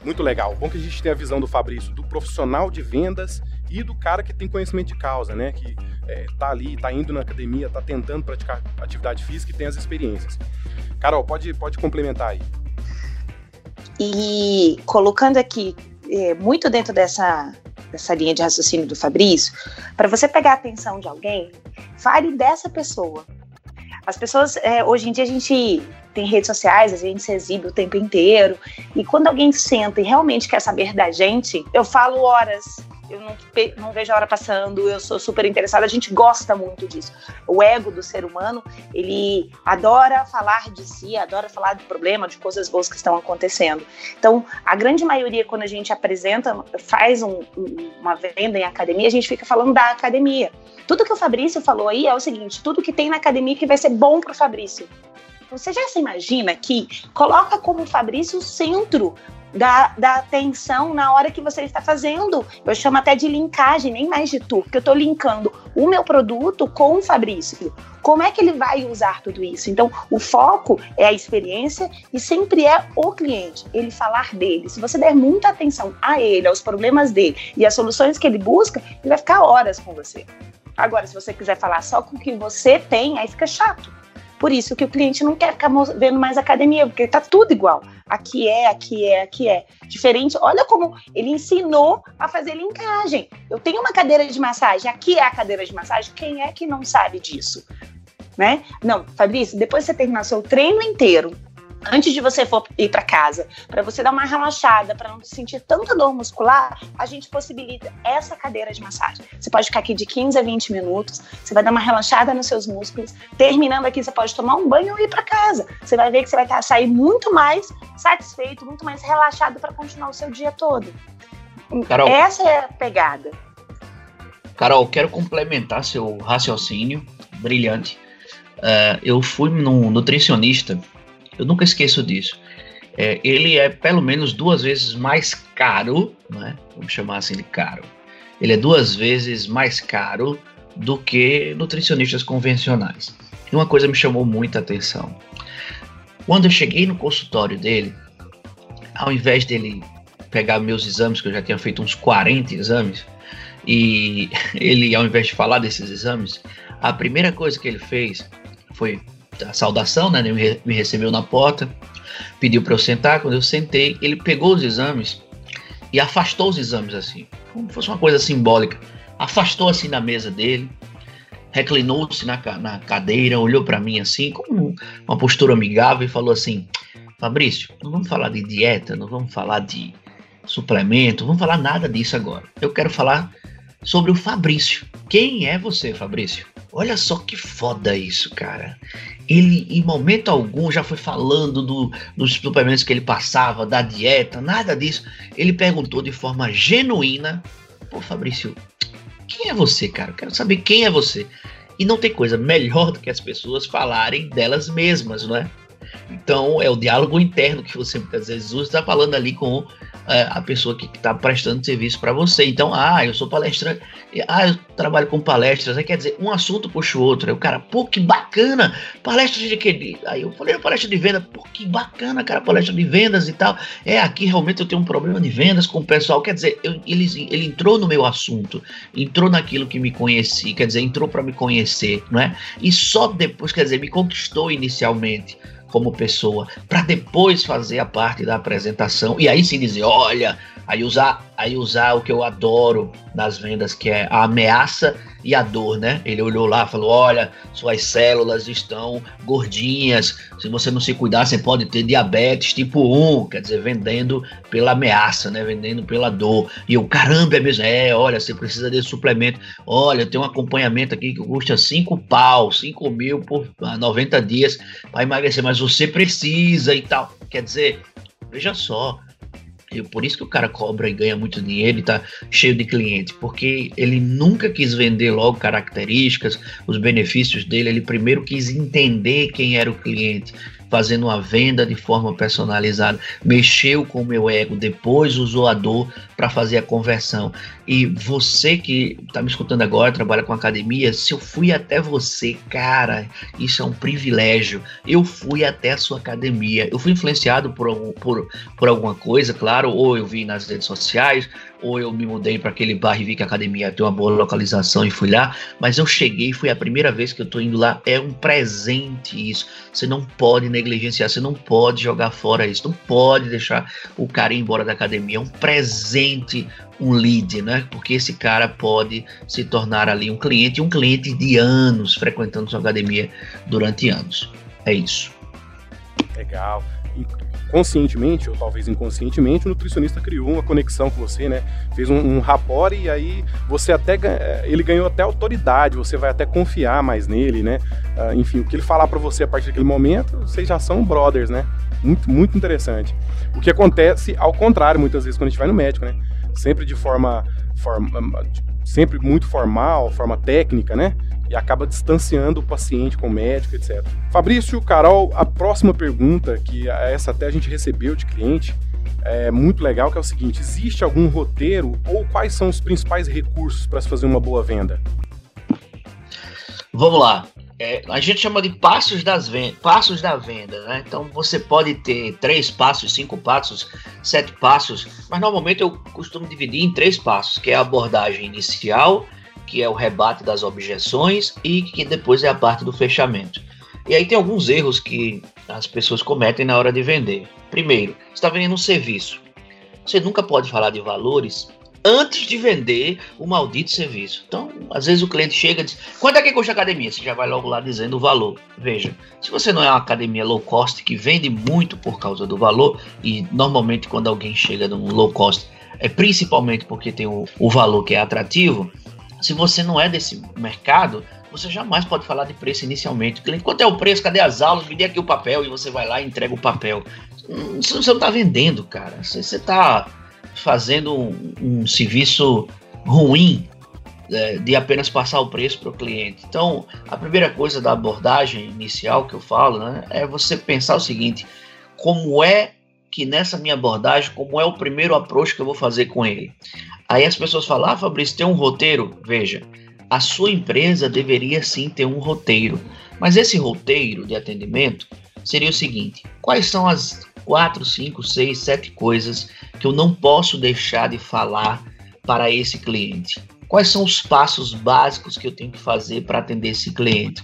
Muito legal. Bom que a gente tem a visão do Fabrício, do profissional de vendas e do cara que tem conhecimento de causa, né? Que é, tá ali, tá indo na academia, tá tentando praticar atividade física e tem as experiências. Carol, pode, pode complementar aí. E colocando aqui é, muito dentro dessa, dessa linha de raciocínio do Fabrício, para você pegar a atenção de alguém, fale dessa pessoa. As pessoas, é, hoje em dia, a gente tem redes sociais, a gente se exibe o tempo inteiro, e quando alguém senta e realmente quer saber da gente, eu falo horas, eu não, não, vejo a hora passando, eu sou super interessada, a gente gosta muito disso. O ego do ser humano, ele adora falar de si, adora falar de problema, de coisas boas que estão acontecendo. Então, a grande maioria, quando a gente apresenta, faz um, uma venda em academia, a gente fica falando da academia. Tudo que o Fabrício falou aí é o seguinte: tudo que tem na academia que vai ser bom para o Fabrício. Você já se imagina que coloca como Fabrício o centro da, da atenção na hora que você está fazendo. Eu chamo até de linkagem, nem mais de tu, porque eu estou linkando o meu produto com o Fabrício. Como é que ele vai usar tudo isso? Então, o foco é a experiência e sempre é o cliente, ele falar dele. Se você der muita atenção a ele, aos problemas dele e às soluções que ele busca, ele vai ficar horas com você. Agora, se você quiser falar só com o que você tem, aí fica chato. Por isso que o cliente não quer ficar vendo mais academia, porque está tudo igual. Aqui é, aqui é, aqui é. Diferente, olha como ele ensinou a fazer linkagem. Eu tenho uma cadeira de massagem, aqui é a cadeira de massagem, quem é que não sabe disso? Né? Não, Fabrício, depois você terminar seu treino inteiro, antes de você for ir para casa, para você dar uma relaxada, para não sentir tanta dor muscular, a gente possibilita essa cadeira de massagem. Você pode ficar aqui de 15 a 20 minutos, você vai dar uma relaxada nos seus músculos. Terminando aqui, você pode tomar um banho e ir para casa. Você vai ver que você vai sair muito mais satisfeito, muito mais relaxado para continuar o seu dia todo. Carol. Essa é a pegada. Carol, quero complementar seu raciocínio brilhante. Uh, eu fui num nutricionista, eu nunca esqueço disso. É, ele é pelo menos duas vezes mais caro, né? vamos chamar assim de caro. Ele é duas vezes mais caro do que nutricionistas convencionais. E uma coisa me chamou muita atenção. Quando eu cheguei no consultório dele, ao invés dele pegar meus exames, que eu já tinha feito uns 40 exames, e ele, ao invés de falar desses exames, a primeira coisa que ele fez foi a saudação, né? Ele me recebeu na porta, pediu para eu sentar. Quando eu sentei, ele pegou os exames e afastou os exames assim, como se fosse uma coisa simbólica. Afastou assim na mesa dele, reclinou-se na, na cadeira, olhou para mim assim, com uma postura amigável e falou assim: Fabrício, não vamos falar de dieta, não vamos falar de suplemento, não vamos falar nada disso agora. Eu quero falar sobre o Fabrício. Quem é você, Fabrício? Olha só que foda isso, cara. Ele, em momento algum, já foi falando do, dos suplementos que ele passava, da dieta, nada disso. Ele perguntou de forma genuína: Pô, Fabrício, quem é você, cara? Eu quero saber quem é você. E não tem coisa melhor do que as pessoas falarem delas mesmas, não é? Então é o diálogo interno que você muitas vezes usa, está falando ali com é, a pessoa que está prestando serviço para você. Então, ah, eu sou palestrante, ah, eu trabalho com palestras, aí quer dizer, um assunto puxa o outro. Aí o cara, pô, que bacana, palestra de quê? Aí eu falei, palestra de venda, pô, que bacana, cara, palestra de vendas e tal. É, aqui realmente eu tenho um problema de vendas com o pessoal. Quer dizer, eu, ele, ele entrou no meu assunto, entrou naquilo que me conheci, quer dizer, entrou para me conhecer, não é? E só depois, quer dizer, me conquistou inicialmente como pessoa, para depois fazer a parte da apresentação e aí sim dizer, olha, aí usar, aí usar o que eu adoro nas vendas, que é a ameaça e a dor, né? Ele olhou lá, falou: "Olha, suas células estão gordinhas. Se você não se cuidar, você pode ter diabetes tipo 1", quer dizer, vendendo pela ameaça, né? Vendendo pela dor. E eu, caramba, é mesmo. É, olha, você precisa desse suplemento. Olha, tem um acompanhamento aqui que custa 5 pau, 5 mil por 90 dias para emagrecer, mas você precisa e tal. Quer dizer, veja só, e por isso que o cara cobra e ganha muito dinheiro e tá cheio de clientes, porque ele nunca quis vender logo características, os benefícios dele, ele primeiro quis entender quem era o cliente, fazendo uma venda de forma personalizada, mexeu com o meu ego, depois usou a dor para fazer a conversão. E você que está me escutando agora, trabalha com academia, se eu fui até você, cara, isso é um privilégio. Eu fui até a sua academia. Eu fui influenciado por, por, por alguma coisa, claro, ou eu vi nas redes sociais, ou eu me mudei para aquele bairro e vi que a academia tem uma boa localização e fui lá, mas eu cheguei, foi a primeira vez que eu tô indo lá, é um presente isso. Você não pode negligenciar, você não pode jogar fora isso, não pode deixar o cara ir embora da academia, é um presente, um lead, né? Porque esse cara pode se tornar ali um cliente, um cliente de anos frequentando sua academia durante anos. É isso. Legal conscientemente ou talvez inconscientemente, o nutricionista criou uma conexão com você, né? Fez um, um rapport e aí você até ele ganhou até autoridade, você vai até confiar mais nele, né? Uh, enfim, o que ele falar para você a partir daquele momento, vocês já são brothers, né? Muito, muito interessante. O que acontece ao contrário, muitas vezes quando a gente vai no médico, né? Sempre de forma, forma sempre muito formal, forma técnica, né? e acaba distanciando o paciente com o médico, etc. Fabrício, Carol, a próxima pergunta, que essa até a gente recebeu de cliente, é muito legal, que é o seguinte: existe algum roteiro ou quais são os principais recursos para se fazer uma boa venda? Vamos lá. É, a gente chama de passos, das venda, passos da venda, né? Então você pode ter três passos, cinco passos, sete passos, mas normalmente eu costumo dividir em três passos, que é a abordagem inicial, que é o rebate das objeções e que depois é a parte do fechamento. E aí tem alguns erros que as pessoas cometem na hora de vender. Primeiro, está vendendo um serviço. Você nunca pode falar de valores antes de vender o maldito serviço. Então, às vezes o cliente chega e diz: quanto é que custa a academia? Você já vai logo lá dizendo o valor. Veja, se você não é uma academia low cost que vende muito por causa do valor, e normalmente quando alguém chega num low cost é principalmente porque tem o, o valor que é atrativo, se você não é desse mercado, você jamais pode falar de preço inicialmente. O cliente, quanto é o preço? Cadê as aulas? Me dê aqui o papel e você vai lá e entrega o papel. Você não está vendendo, cara. Você está fazendo um, um, serviço ruim é, de apenas passar o preço para o cliente. Então, a primeira coisa da abordagem inicial que eu falo né, é você pensar o seguinte: como é que nessa minha abordagem, como é o primeiro approach que eu vou fazer com ele? Aí as pessoas falam: Ah, Fabrício, tem um roteiro? Veja, a sua empresa deveria sim ter um roteiro, mas esse roteiro de atendimento seria o seguinte: quais são as quatro, cinco, seis, sete coisas que eu não posso deixar de falar para esse cliente? Quais são os passos básicos que eu tenho que fazer para atender esse cliente?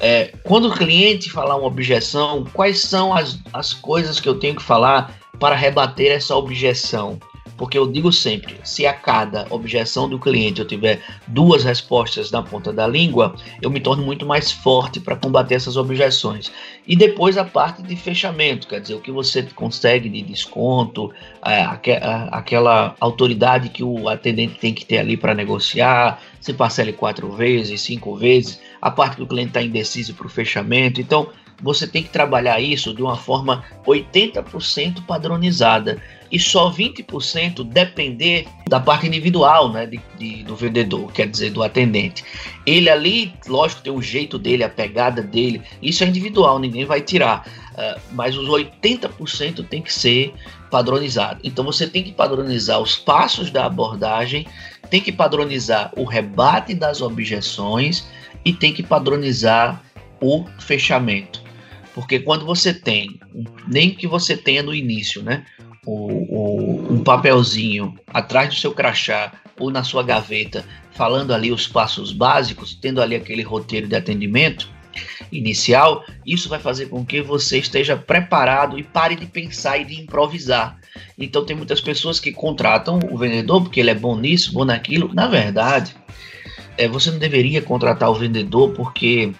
É, quando o cliente falar uma objeção, quais são as, as coisas que eu tenho que falar para rebater essa objeção? Porque eu digo sempre, se a cada objeção do cliente eu tiver duas respostas na ponta da língua, eu me torno muito mais forte para combater essas objeções. E depois a parte de fechamento, quer dizer, o que você consegue de desconto, é, aquela autoridade que o atendente tem que ter ali para negociar, se parcele quatro vezes, cinco vezes, a parte que o cliente está indeciso para o fechamento. Então, você tem que trabalhar isso de uma forma 80% padronizada e só 20% depender da parte individual né, de, de, do vendedor, quer dizer, do atendente. Ele ali, lógico, tem o jeito dele, a pegada dele, isso é individual, ninguém vai tirar. Uh, mas os 80% tem que ser padronizado. Então você tem que padronizar os passos da abordagem, tem que padronizar o rebate das objeções e tem que padronizar o fechamento. Porque quando você tem, nem que você tenha no início, né, o, o, um papelzinho atrás do seu crachá ou na sua gaveta, falando ali os passos básicos, tendo ali aquele roteiro de atendimento inicial, isso vai fazer com que você esteja preparado e pare de pensar e de improvisar. Então tem muitas pessoas que contratam o vendedor porque ele é bom nisso, bom naquilo. Na verdade, é, você não deveria contratar o vendedor porque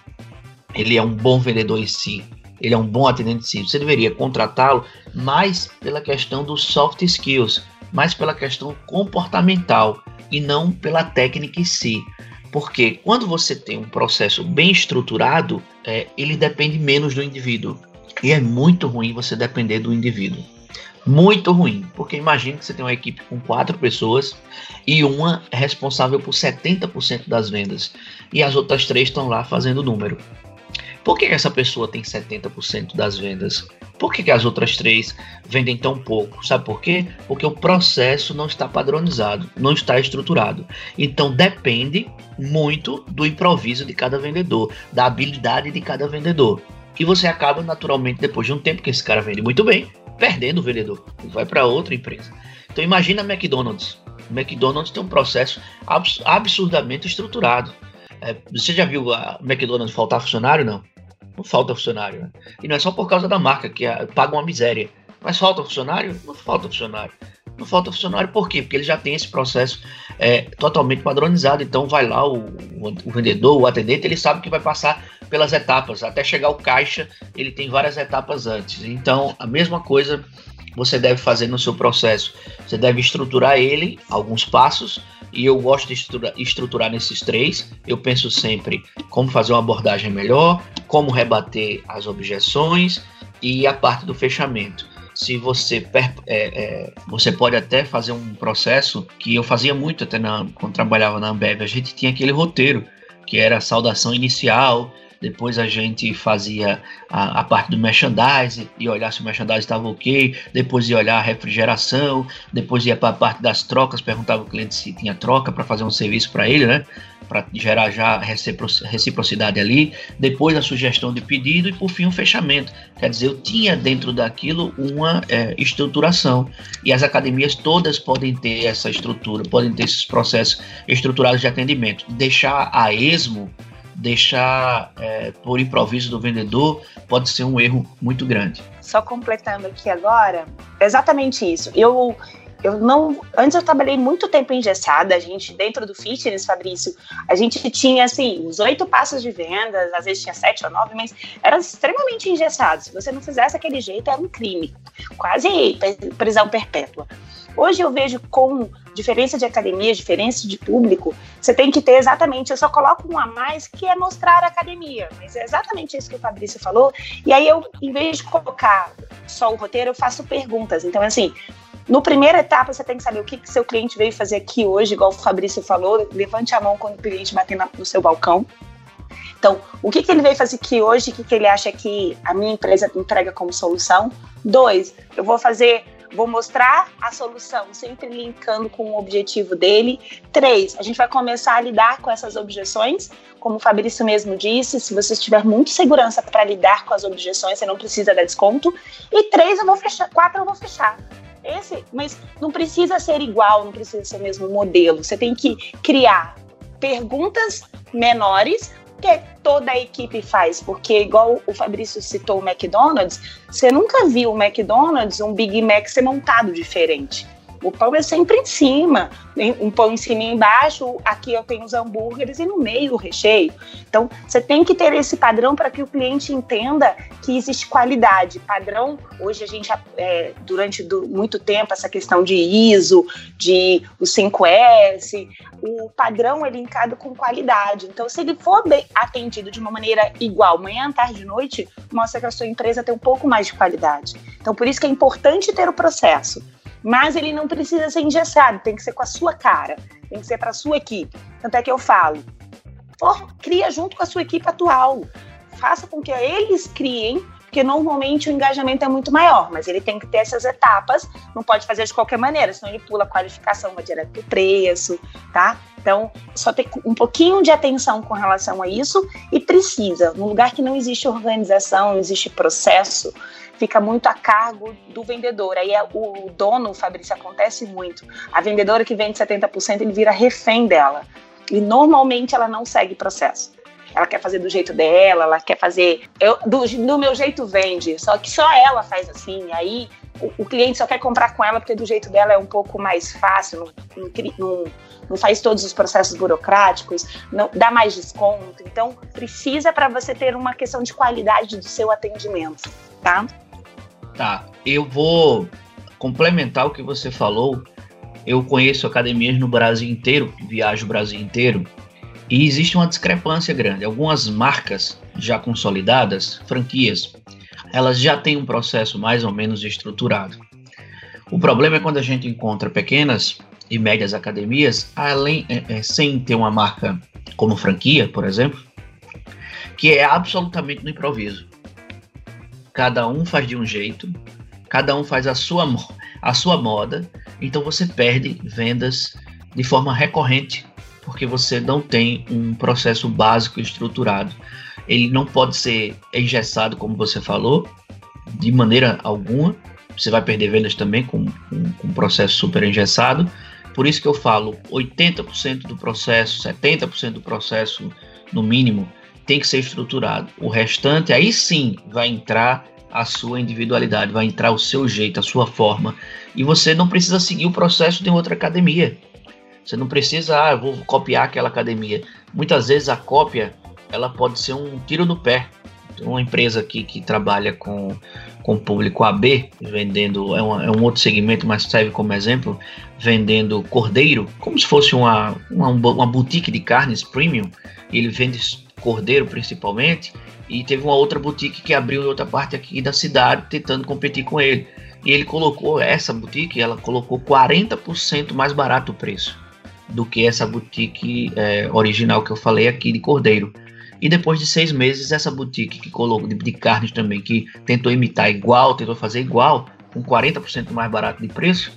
ele é um bom vendedor em si ele é um bom atendente de si. Você deveria contratá-lo mais pela questão dos soft skills, mais pela questão comportamental e não pela técnica em si. Porque quando você tem um processo bem estruturado, é, ele depende menos do indivíduo. E é muito ruim você depender do indivíduo. Muito ruim, porque imagine que você tem uma equipe com quatro pessoas e uma é responsável por 70% das vendas e as outras três estão lá fazendo número. Por que essa pessoa tem 70% das vendas? Por que, as outras três vendem tão pouco? Sabe por quê? Porque o processo não está padronizado, não está estruturado. Então depende muito do improviso de cada vendedor, da habilidade de cada vendedor. E você acaba naturalmente, depois de um tempo que esse cara vende muito bem, perdendo o vendedor. Vai para outra empresa. Então imagina a McDonald's. O McDonald's tem um processo absurdamente estruturado. É, você já viu a McDonald's faltar funcionário? Não. Não falta funcionário. Né? E não é só por causa da marca, que paga uma miséria. Mas falta funcionário? Não falta funcionário. Não falta funcionário por quê? Porque ele já tem esse processo é, totalmente padronizado. Então vai lá o, o, vendedor, o atendente, ele sabe que vai passar pelas etapas. Até chegar o caixa, ele tem várias etapas antes. Então a mesma coisa você deve fazer no seu processo. Você deve estruturar ele, alguns passos, e eu gosto de estruturar, estruturar nesses três. Eu penso sempre como fazer uma abordagem melhor, como rebater as objeções e a parte do fechamento. Se você é, é, você pode até fazer um processo que eu fazia muito até na, quando trabalhava na Ambev, a gente tinha aquele roteiro que era a saudação inicial, depois a gente fazia a, a parte do merchandising e olhar se o merchandising estava ok, depois ia olhar a refrigeração, depois ia para a parte das trocas, perguntava ao cliente se tinha troca para fazer um serviço para ele, né? Para gerar já reciprocidade ali, depois a sugestão de pedido e por fim um fechamento. Quer dizer, eu tinha dentro daquilo uma é, estruturação e as academias todas podem ter essa estrutura, podem ter esses processos estruturados de atendimento. Deixar a esmo deixar é, por improviso do vendedor pode ser um erro muito grande. Só completando aqui agora, exatamente isso. Eu eu não. Antes eu trabalhei muito tempo engessada. A gente, dentro do fitness, Fabrício, a gente tinha assim, os oito passos de vendas, às vezes tinha sete ou nove, mas eram extremamente engessados. Se você não fizesse aquele jeito, era um crime. Quase prisão perpétua. Hoje eu vejo com diferença de academia, diferença de público, você tem que ter exatamente, eu só coloco um a mais que é mostrar a academia, mas é exatamente isso que o Fabrício falou. E aí eu, em vez de colocar só o roteiro, eu faço perguntas. Então, assim, no primeira etapa, você tem que saber o que, que seu cliente veio fazer aqui hoje, igual o Fabrício falou. Levante a mão quando o cliente bater no seu balcão. Então, o que, que ele veio fazer aqui hoje? O que, que ele acha que a minha empresa entrega como solução? Dois, eu vou fazer vou mostrar a solução, sempre linkando com o objetivo dele. Três, a gente vai começar a lidar com essas objeções, como o Fabrício mesmo disse, se você tiver muito segurança para lidar com as objeções, você não precisa dar desconto. E três, eu vou fechar, quatro, eu vou fechar. Esse, mas não precisa ser igual, não precisa ser o mesmo modelo. Você tem que criar perguntas menores que toda a equipe faz, porque igual o Fabrício citou o McDonald's, você nunca viu o McDonald's, um Big Mac ser montado diferente. O pão é sempre em cima, um pão em cima e embaixo. Aqui eu tenho os hambúrgueres e no meio o recheio. Então, você tem que ter esse padrão para que o cliente entenda que existe qualidade. Padrão, hoje a gente, é, durante do, muito tempo, essa questão de ISO, de o 5S, o padrão é linkado com qualidade. Então, se ele for bem atendido de uma maneira igual, manhã, tarde e noite, mostra que a sua empresa tem um pouco mais de qualidade. Então, por isso que é importante ter o processo mas ele não precisa ser engessado, tem que ser com a sua cara, tem que ser para a sua equipe. Tanto é que eu falo, for, cria junto com a sua equipe atual, faça com que eles criem, porque normalmente o engajamento é muito maior, mas ele tem que ter essas etapas, não pode fazer de qualquer maneira, senão ele pula a qualificação, vai direto para o preço, tá? Então, só ter um pouquinho de atenção com relação a isso e precisa, num lugar que não existe organização, não existe processo, fica muito a cargo do vendedor. Aí é o dono, Fabrício, acontece muito. A vendedora que vende 70%, ele vira refém dela. E normalmente ela não segue processo. Ela quer fazer do jeito dela, ela quer fazer. Eu, do, do meu jeito vende. Só que só ela faz assim. Aí o, o, cliente só quer comprar com ela porque do jeito dela é um pouco mais fácil, não, não, não faz todos os processos burocráticos, não dá mais desconto. Então, precisa para você ter uma questão de qualidade do seu atendimento, tá? Tá, eu vou complementar o que você falou. Eu conheço academias no Brasil inteiro, viajo o Brasil inteiro, e existe uma discrepância grande. Algumas marcas já consolidadas, franquias, elas já têm um processo mais ou menos estruturado. O problema é quando a gente encontra pequenas e médias academias, além é, é, sem ter uma marca como franquia, por exemplo, que é absolutamente no improviso cada um faz de um jeito, cada um faz a sua, a sua moda, então você perde vendas de forma recorrente, porque você não tem um processo básico estruturado. Ele não pode ser engessado, como você falou, de maneira alguma. Você vai perder vendas também com, com, com um processo super engessado. Por isso que eu falo 80% do processo, 70% do processo, no mínimo, tem que ser estruturado. O restante, aí sim, vai entrar a sua individualidade, vai entrar o seu jeito, a sua forma. E você não precisa seguir o processo de outra academia. Você não precisa, ah, eu vou copiar aquela academia. Muitas vezes a cópia, ela pode ser um tiro no pé. Tem uma empresa aqui que trabalha com, com público AB, vendendo, é, uma, é um outro segmento, mas serve como exemplo, vendendo cordeiro, como se fosse uma, uma, uma boutique de carnes premium. Ele vende Cordeiro principalmente, e teve uma outra boutique que abriu em outra parte aqui da cidade tentando competir com ele. E ele colocou essa boutique, ela colocou 40% mais barato o preço do que essa boutique é, original que eu falei aqui de Cordeiro. E depois de seis meses, essa boutique que colocou de, de carnes também, que tentou imitar igual, tentou fazer igual, com 40% mais barato de preço,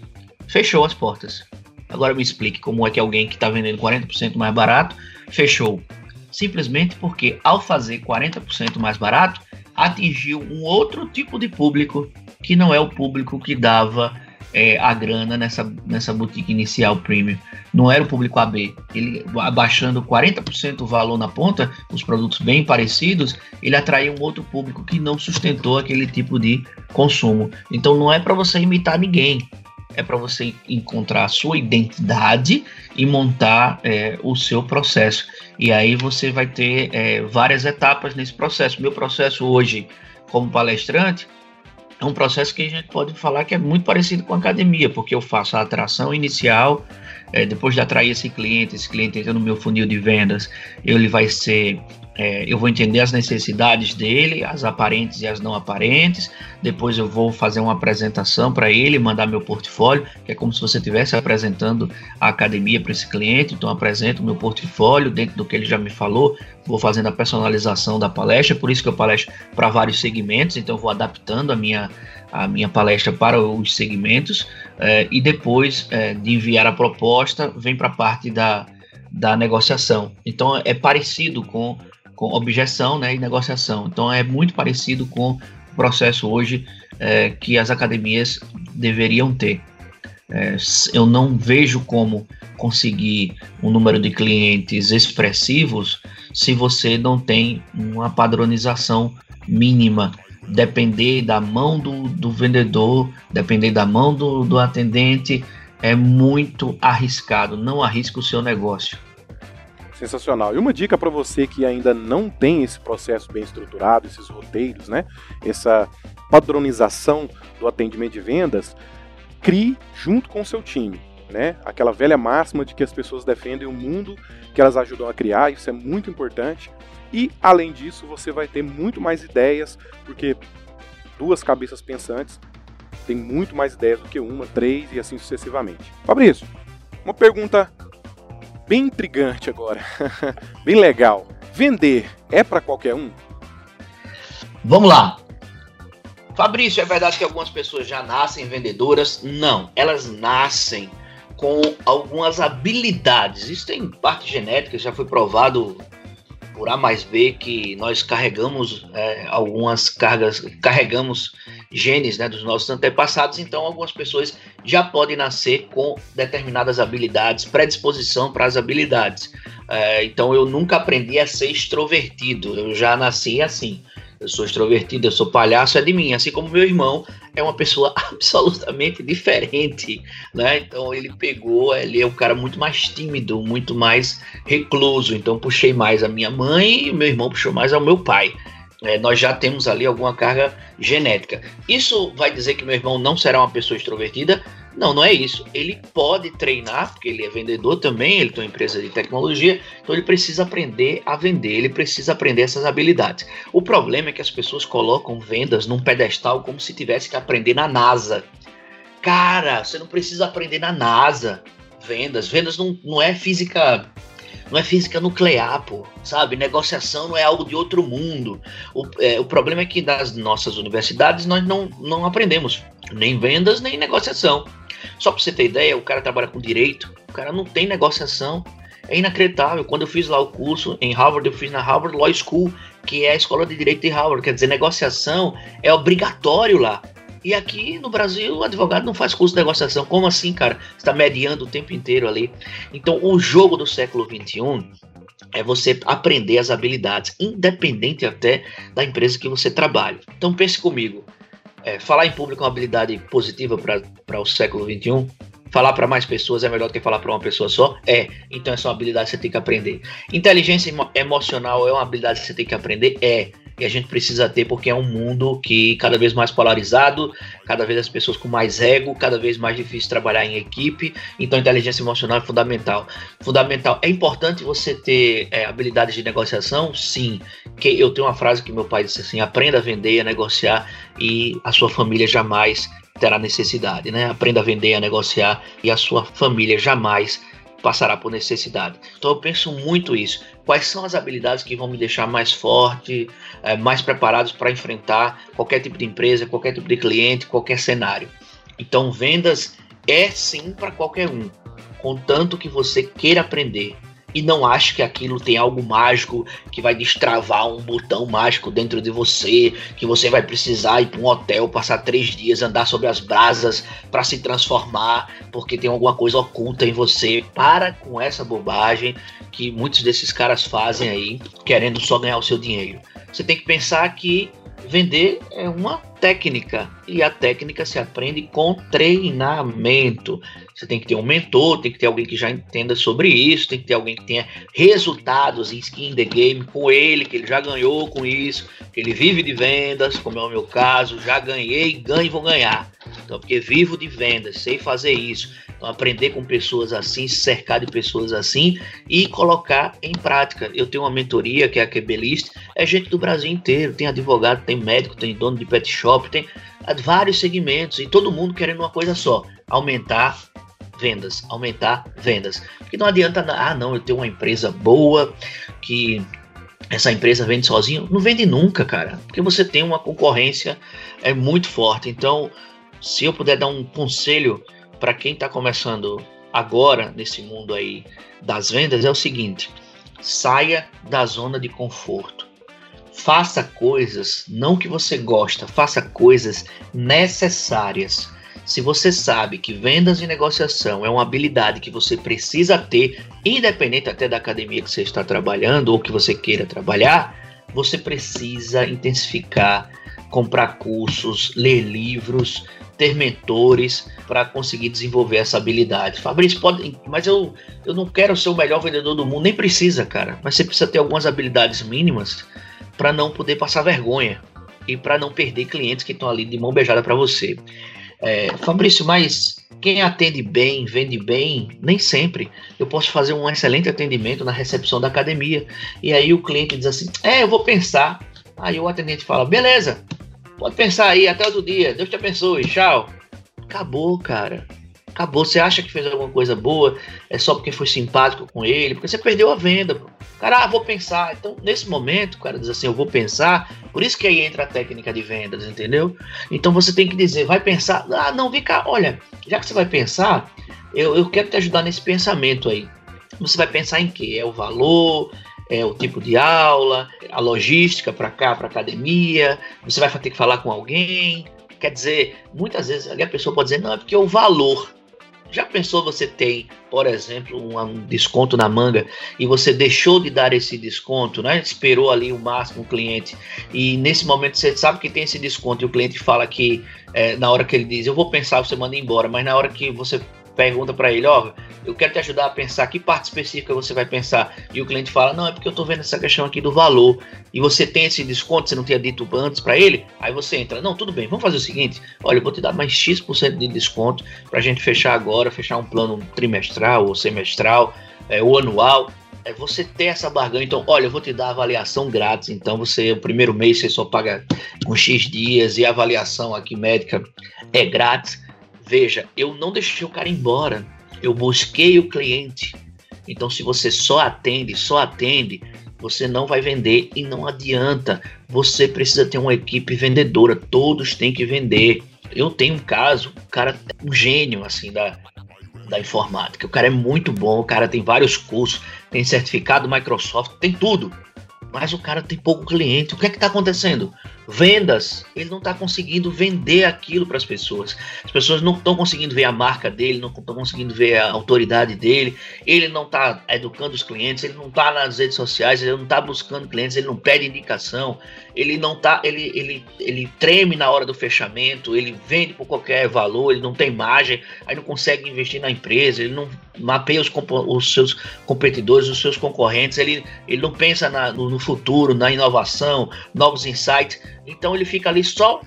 fechou as portas. Agora me explique como é que alguém que está vendendo 40% mais barato fechou simplesmente porque, ao fazer 40% mais barato, atingiu um outro tipo de público que não é o público que dava é, a grana nessa, nessa boutique inicial premium. Não era o público AB. Ele abaixando 40% o valor na ponta, os produtos bem parecidos, ele atraiu um outro público que não sustentou aquele tipo de consumo. Então não é para você imitar ninguém é para você encontrar a sua identidade e montar é, o seu processo. E aí você vai ter é, várias etapas nesse processo. Meu processo hoje, como palestrante, é um processo que a gente pode falar que é muito parecido com a academia, porque eu faço a atração inicial, é, depois de atrair esse cliente, esse cliente entra no meu funil de vendas, ele vai ser é, eu vou entender as necessidades dele, as aparentes e as não aparentes. Depois eu vou fazer uma apresentação para ele, mandar meu portfólio, que é como se você estivesse apresentando a academia para esse cliente. Então, apresento meu portfólio dentro do que ele já me falou, vou fazendo a personalização da palestra. Por isso que eu palestro para vários segmentos, então vou adaptando a minha, a minha palestra para os segmentos. É, e depois é, de enviar a proposta, vem para a parte da, da negociação. Então, é parecido com com objeção né, e negociação. Então é muito parecido com o processo hoje é, que as academias deveriam ter. É, eu não vejo como conseguir um número de clientes expressivos se você não tem uma padronização mínima. Depender da mão do, do vendedor, depender da mão do, do atendente, é muito arriscado. Não arrisca o seu negócio. Sensacional. E uma dica para você que ainda não tem esse processo bem estruturado, esses roteiros, né? Essa padronização do atendimento de vendas, crie junto com o seu time, né? Aquela velha máxima de que as pessoas defendem o mundo que elas ajudam a criar, isso é muito importante. E além disso, você vai ter muito mais ideias, porque duas cabeças pensantes têm muito mais ideias do que uma, três e assim sucessivamente. Fabrício, uma pergunta bem intrigante agora, bem legal. Vender é para qualquer um? Vamos lá. Fabrício, é verdade que algumas pessoas já nascem vendedoras? Não, elas nascem com algumas habilidades. Isso tem parte genética, já foi provado por A mais B que nós carregamos é, algumas cargas, carregamos genes né, dos nossos antepassados, então algumas pessoas já podem nascer com determinadas habilidades, predisposição para as habilidades. É, então eu nunca aprendi a ser extrovertido, eu já nasci assim eu sou extrovertido, eu sou palhaço, é de mim. Assim como meu irmão é uma pessoa absolutamente diferente, né? Então ele pegou, ele é um cara muito mais tímido, muito mais recluso. Então puxei mais a minha mãe e meu irmão puxou mais ao meu pai. É, nós já temos ali alguma carga genética. Isso vai dizer que meu irmão não será uma pessoa extrovertida? Não, não é isso. Ele pode treinar, porque ele é vendedor também, ele tem uma empresa de tecnologia, então ele precisa aprender a vender, ele precisa aprender essas habilidades. O problema é que as pessoas colocam vendas num pedestal como se tivesse que aprender na NASA. Cara, você não precisa aprender na NASA vendas. Vendas não, não é física não é física nuclear, pô, sabe? Negociação não é algo de outro mundo. O, é, o problema é que nas nossas universidades nós não, não aprendemos nem vendas, nem negociação. Só para você ter ideia, o cara trabalha com direito, o cara não tem negociação. É inacreditável. Quando eu fiz lá o curso em Harvard, eu fiz na Harvard Law School, que é a escola de direito de Harvard. Quer dizer, negociação é obrigatório lá. E aqui no Brasil, o advogado não faz curso de negociação. Como assim, cara? Está mediando o tempo inteiro ali. Então, o jogo do século XXI é você aprender as habilidades, independente até da empresa que você trabalha. Então, pense comigo. É, falar em público é uma habilidade positiva para o século XXI? Falar para mais pessoas é melhor do que falar para uma pessoa só? É. Então, essa é uma habilidade que você tem que aprender. Inteligência emocional é uma habilidade que você tem que aprender? É e a gente precisa ter porque é um mundo que cada vez mais polarizado, cada vez as pessoas com mais ego, cada vez mais difícil trabalhar em equipe, então inteligência emocional é fundamental. Fundamental. É importante você ter é, habilidades de negociação? Sim. Que eu tenho uma frase que meu pai disse assim: aprenda a vender, a negociar e a sua família jamais terá necessidade, né? Aprenda a vender, a negociar e a sua família jamais passará por necessidade. Então eu penso muito isso. Quais são as habilidades que vão me deixar mais forte, é, mais preparados para enfrentar qualquer tipo de empresa, qualquer tipo de cliente, qualquer cenário. Então vendas é sim para qualquer um, contanto que você queira aprender e não acho que aquilo tem algo mágico que vai destravar um botão mágico dentro de você, que você vai precisar ir para um hotel, passar três dias, andar sobre as brasas para se transformar, porque tem alguma coisa oculta em você. Para com essa bobagem que muitos desses caras fazem aí, querendo só ganhar o seu dinheiro. Você tem que pensar que vender é uma técnica e a técnica se aprende com treinamento. Você tem que ter um mentor, tem que ter alguém que já entenda sobre isso, tem que ter alguém que tenha resultados em skin the game com ele, que ele já ganhou com isso, que ele vive de vendas, como é o meu caso, já ganhei, ganho e vou ganhar. Então, porque vivo de vendas, sei fazer isso. Então, aprender com pessoas assim, cercar de pessoas assim e colocar em prática. Eu tenho uma mentoria que é a QBList, é gente do Brasil inteiro, tem advogado, tem médico, tem dono de pet shop, tem vários segmentos e todo mundo querendo uma coisa só: aumentar vendas, aumentar vendas. Porque não adianta, ah, não, eu tenho uma empresa boa que essa empresa vende sozinho, não vende nunca, cara, porque você tem uma concorrência é muito forte. Então, se eu puder dar um conselho para quem está começando agora nesse mundo aí das vendas é o seguinte: saia da zona de conforto. Faça coisas não que você gosta, faça coisas necessárias. Se você sabe que vendas e negociação é uma habilidade que você precisa ter, independente até da academia que você está trabalhando ou que você queira trabalhar, você precisa intensificar, comprar cursos, ler livros, ter mentores para conseguir desenvolver essa habilidade. Fabrício, pode, mas eu, eu não quero ser o melhor vendedor do mundo, nem precisa, cara. Mas você precisa ter algumas habilidades mínimas para não poder passar vergonha e para não perder clientes que estão ali de mão beijada para você. É, Fabrício, mas quem atende bem, vende bem, nem sempre. Eu posso fazer um excelente atendimento na recepção da academia. E aí o cliente diz assim: É, eu vou pensar. Aí o atendente fala: Beleza, pode pensar aí, até outro dia. Deus te abençoe, tchau. Acabou, cara. Acabou. Você acha que fez alguma coisa boa, é só porque foi simpático com ele, porque você perdeu a venda. Cara, ah, vou pensar. Então, nesse momento, o cara diz assim: Eu vou pensar. Por isso que aí entra a técnica de vendas, entendeu? Então você tem que dizer: Vai pensar. Ah, não, vem cá, olha, já que você vai pensar, eu, eu quero te ajudar nesse pensamento aí. Você vai pensar em quê? É o valor, é o tipo de aula, a logística para cá, para academia. Você vai ter que falar com alguém. Quer dizer, muitas vezes a pessoa pode dizer: Não, é porque o valor. Já pensou você tem, por exemplo, um, desconto na manga e você deixou de dar esse desconto, né? Esperou ali o máximo o cliente e nesse momento você sabe que tem esse desconto e o cliente fala que é, na hora que ele diz eu vou pensar você manda embora, mas na hora que você pergunta para ele, ó, eu quero te ajudar a pensar que parte específica você vai pensar. E o cliente fala, não, é porque eu estou vendo essa questão aqui do valor. E você tem esse desconto, você não tinha dito antes para ele, aí você entra, não, tudo bem, vamos fazer o seguinte, olha, eu vou te dar mais X% de desconto para a gente fechar agora, fechar um plano trimestral ou semestral é, ou anual. É você ter essa barganha, então, olha, eu vou te dar avaliação grátis, então você, o primeiro mês você só paga um X dias e a avaliação aqui médica é grátis Veja, eu não deixei o cara embora. Eu busquei o cliente. Então, se você só atende, só atende, você não vai vender e não adianta. Você precisa ter uma equipe vendedora. Todos têm que vender. Eu tenho um caso, um cara, um gênio assim da, da informática. O cara é muito bom, o cara tem vários cursos, tem certificado Microsoft, tem tudo. Mas o cara tem pouco cliente. O que é que está acontecendo? Vendas, ele não está conseguindo vender aquilo para as pessoas. As pessoas não estão conseguindo ver a marca dele, não estão conseguindo ver a autoridade dele. Ele não está educando os clientes, ele não está nas redes sociais, ele não está buscando clientes, ele não pede indicação, ele não tá, ele, ele, ele treme na hora do fechamento, ele vende por qualquer valor, ele não tem margem, aí não consegue investir na empresa, ele não mapeia os, os seus competidores, os seus concorrentes, ele, ele não pensa na, no, no futuro, na inovação, novos insights então ele fica ali só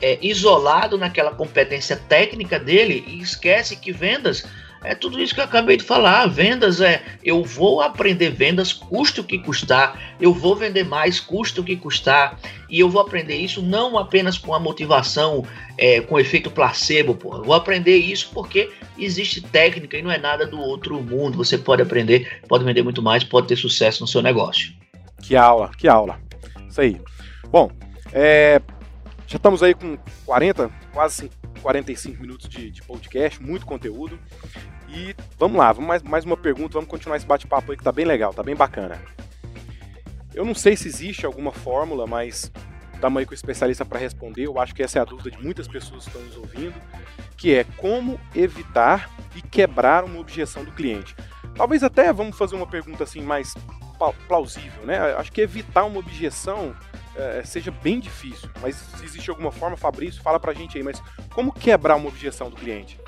é, isolado naquela competência técnica dele e esquece que vendas é tudo isso que eu acabei de falar. Vendas é eu vou aprender vendas, custe o que custar, eu vou vender mais, custe o que custar, e eu vou aprender isso não apenas com a motivação, é, com efeito placebo, pô. Eu vou aprender isso porque existe técnica e não é nada do outro mundo. Você pode aprender, pode vender muito mais, pode ter sucesso no seu negócio. Que aula, que aula. Isso aí. Bom, é, já estamos aí com 40, quase 45 minutos de, de, podcast, muito conteúdo. E vamos lá, mais, mais uma pergunta, vamos continuar esse bate-papo aí que tá bem legal, tá bem bacana. Eu não sei se existe alguma fórmula, mas estamos aí com o especialista para responder. Eu acho que essa é a dúvida de muitas pessoas que estão nos ouvindo, que é como evitar e quebrar uma objeção do cliente. Talvez até vamos fazer uma pergunta assim mais plausível, né? Acho que evitar uma objeção é, seja bem difícil. Mas se existe alguma forma, Fabrício, fala pra gente aí, mas como quebrar uma objeção do cliente?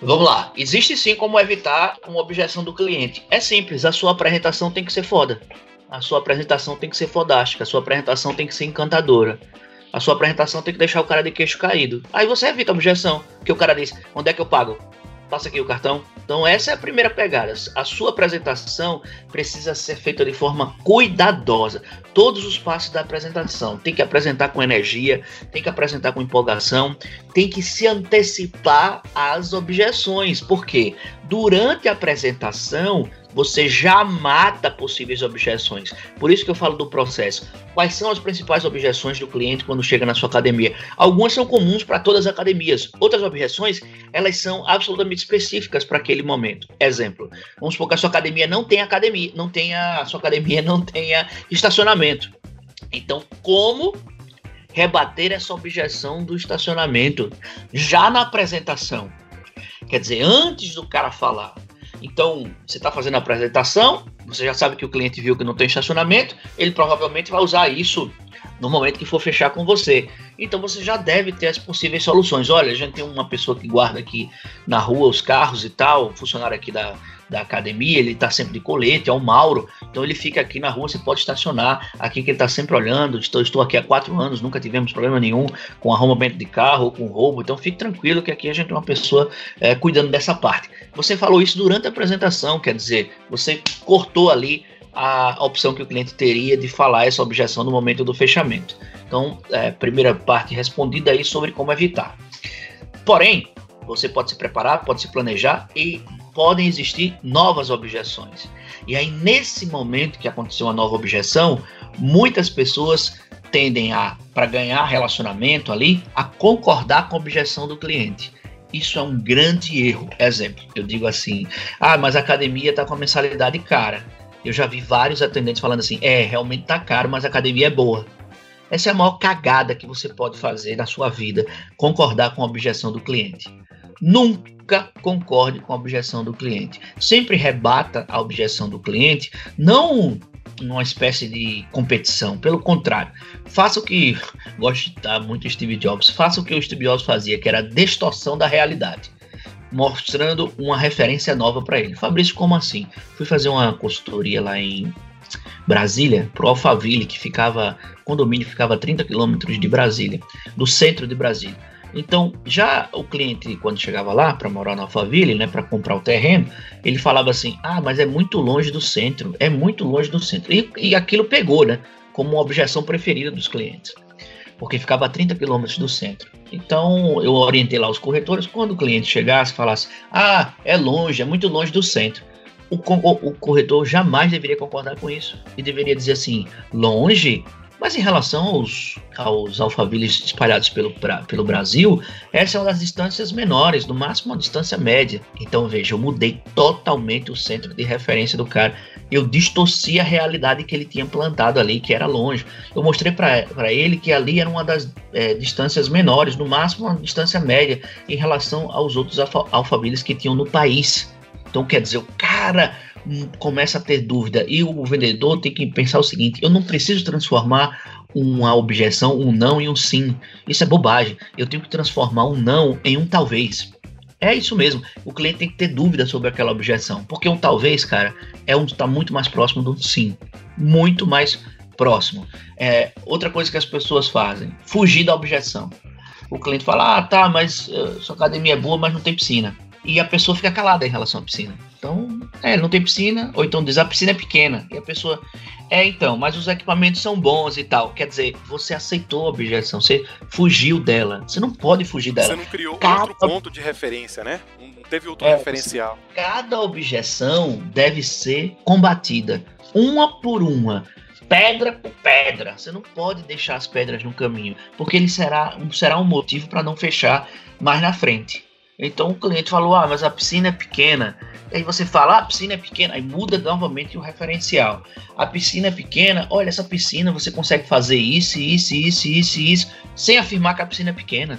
Vamos lá. Existe sim como evitar uma objeção do cliente. É simples, a sua apresentação tem que ser foda. A sua apresentação tem que ser fodástica, a sua apresentação tem que ser encantadora. A sua apresentação tem que deixar o cara de queixo caído. Aí você evita a objeção, que o cara diz: onde é que eu pago? Passa aqui o cartão. Então, essa é a primeira pegada. A sua apresentação precisa ser feita de forma cuidadosa. Todos os passos da apresentação. Tem que apresentar com energia, tem que apresentar com empolgação, tem que se antecipar às objeções. Porque durante a apresentação, você já mata possíveis objeções. Por isso que eu falo do processo. Quais são as principais objeções do cliente quando chega na sua academia? Algumas são comuns para todas as academias. Outras objeções, elas são absolutamente específicas para aquele momento. Exemplo, vamos supor que a sua academia não tem academia, não tenha, a sua academia não tenha estacionamento. Então, como rebater essa objeção do estacionamento já na apresentação? Quer dizer, antes do cara falar, então, você está fazendo a apresentação, você já sabe que o cliente viu que não tem estacionamento, ele provavelmente vai usar isso no momento que for fechar com você. Então você já deve ter as possíveis soluções. Olha, a gente tem uma pessoa que guarda aqui na rua os carros e tal, funcionário aqui da, da academia, ele está sempre de colete, é o Mauro, então ele fica aqui na rua, você pode estacionar aqui que ele está sempre olhando, estou, estou aqui há quatro anos, nunca tivemos problema nenhum com arrombamento de carro com roubo, então fique tranquilo que aqui a gente tem uma pessoa é, cuidando dessa parte. Você falou isso durante a apresentação, quer dizer, você cortou ali a opção que o cliente teria de falar essa objeção no momento do fechamento. Então, é, primeira parte respondida aí sobre como evitar. Porém, você pode se preparar, pode se planejar e podem existir novas objeções. E aí, nesse momento que aconteceu uma nova objeção, muitas pessoas tendem a, para ganhar relacionamento ali, a concordar com a objeção do cliente. Isso é um grande erro. Exemplo, eu digo assim: ah, mas a academia está com a mensalidade cara. Eu já vi vários atendentes falando assim: é, realmente está caro, mas a academia é boa. Essa é a maior cagada que você pode fazer na sua vida, concordar com a objeção do cliente. Nunca concorde com a objeção do cliente. Sempre rebata a objeção do cliente, não numa espécie de competição. Pelo contrário, faça o que gosto de dar muito Steve Jobs, faça o que o Steve Jobs fazia, que era a distorção da realidade, mostrando uma referência nova para ele. Fabrício, como assim? Fui fazer uma consultoria lá em Brasília, pro Alphaville, que ficava, condomínio ficava a 30 quilômetros de Brasília, do centro de Brasília. Então, já o cliente, quando chegava lá para morar na Alphaville, né, para comprar o terreno, ele falava assim: ah, mas é muito longe do centro, é muito longe do centro. E, e aquilo pegou, né, como uma objeção preferida dos clientes, porque ficava a 30 quilômetros do centro. Então, eu orientei lá os corretores, quando o cliente chegasse falasse: ah, é longe, é muito longe do centro. O, o, o corretor jamais deveria concordar com isso e deveria dizer assim: longe mas em relação aos, aos alfavilles espalhados pelo, pra, pelo Brasil, essa é uma das distâncias menores, no máximo uma distância média. Então veja, eu mudei totalmente o centro de referência do cara. Eu distorci a realidade que ele tinha plantado ali, que era longe. Eu mostrei para ele que ali era uma das é, distâncias menores, no máximo uma distância média, em relação aos outros alfa, que tinham no país. Então quer dizer, o cara começa a ter dúvida e o vendedor tem que pensar o seguinte: eu não preciso transformar uma objeção, um não em um sim. Isso é bobagem. Eu tenho que transformar um não em um talvez. É isso mesmo. O cliente tem que ter dúvida sobre aquela objeção, porque um talvez, cara, é um está muito mais próximo do sim, muito mais próximo. É, outra coisa que as pessoas fazem: fugir da objeção. O cliente fala: ah, tá, mas uh, sua academia é boa, mas não tem piscina e a pessoa fica calada em relação à piscina. Então, é, não tem piscina, ou então diz a piscina é pequena, e a pessoa, é então, mas os equipamentos são bons e tal. Quer dizer, você aceitou a objeção, você fugiu dela. Você não pode fugir dela. Você não criou cada... outro ponto de referência, né? Não teve outro é, referencial. Cada objeção deve ser combatida, uma por uma pedra por pedra. Você não pode deixar as pedras no caminho, porque ele será, será um motivo para não fechar mais na frente. Então o cliente falou: Ah, mas a piscina é pequena. Aí você fala: ah, a piscina é pequena. Aí muda novamente o referencial. A piscina é pequena. Olha, essa piscina você consegue fazer isso, isso, isso, isso, isso, sem afirmar que a piscina é pequena.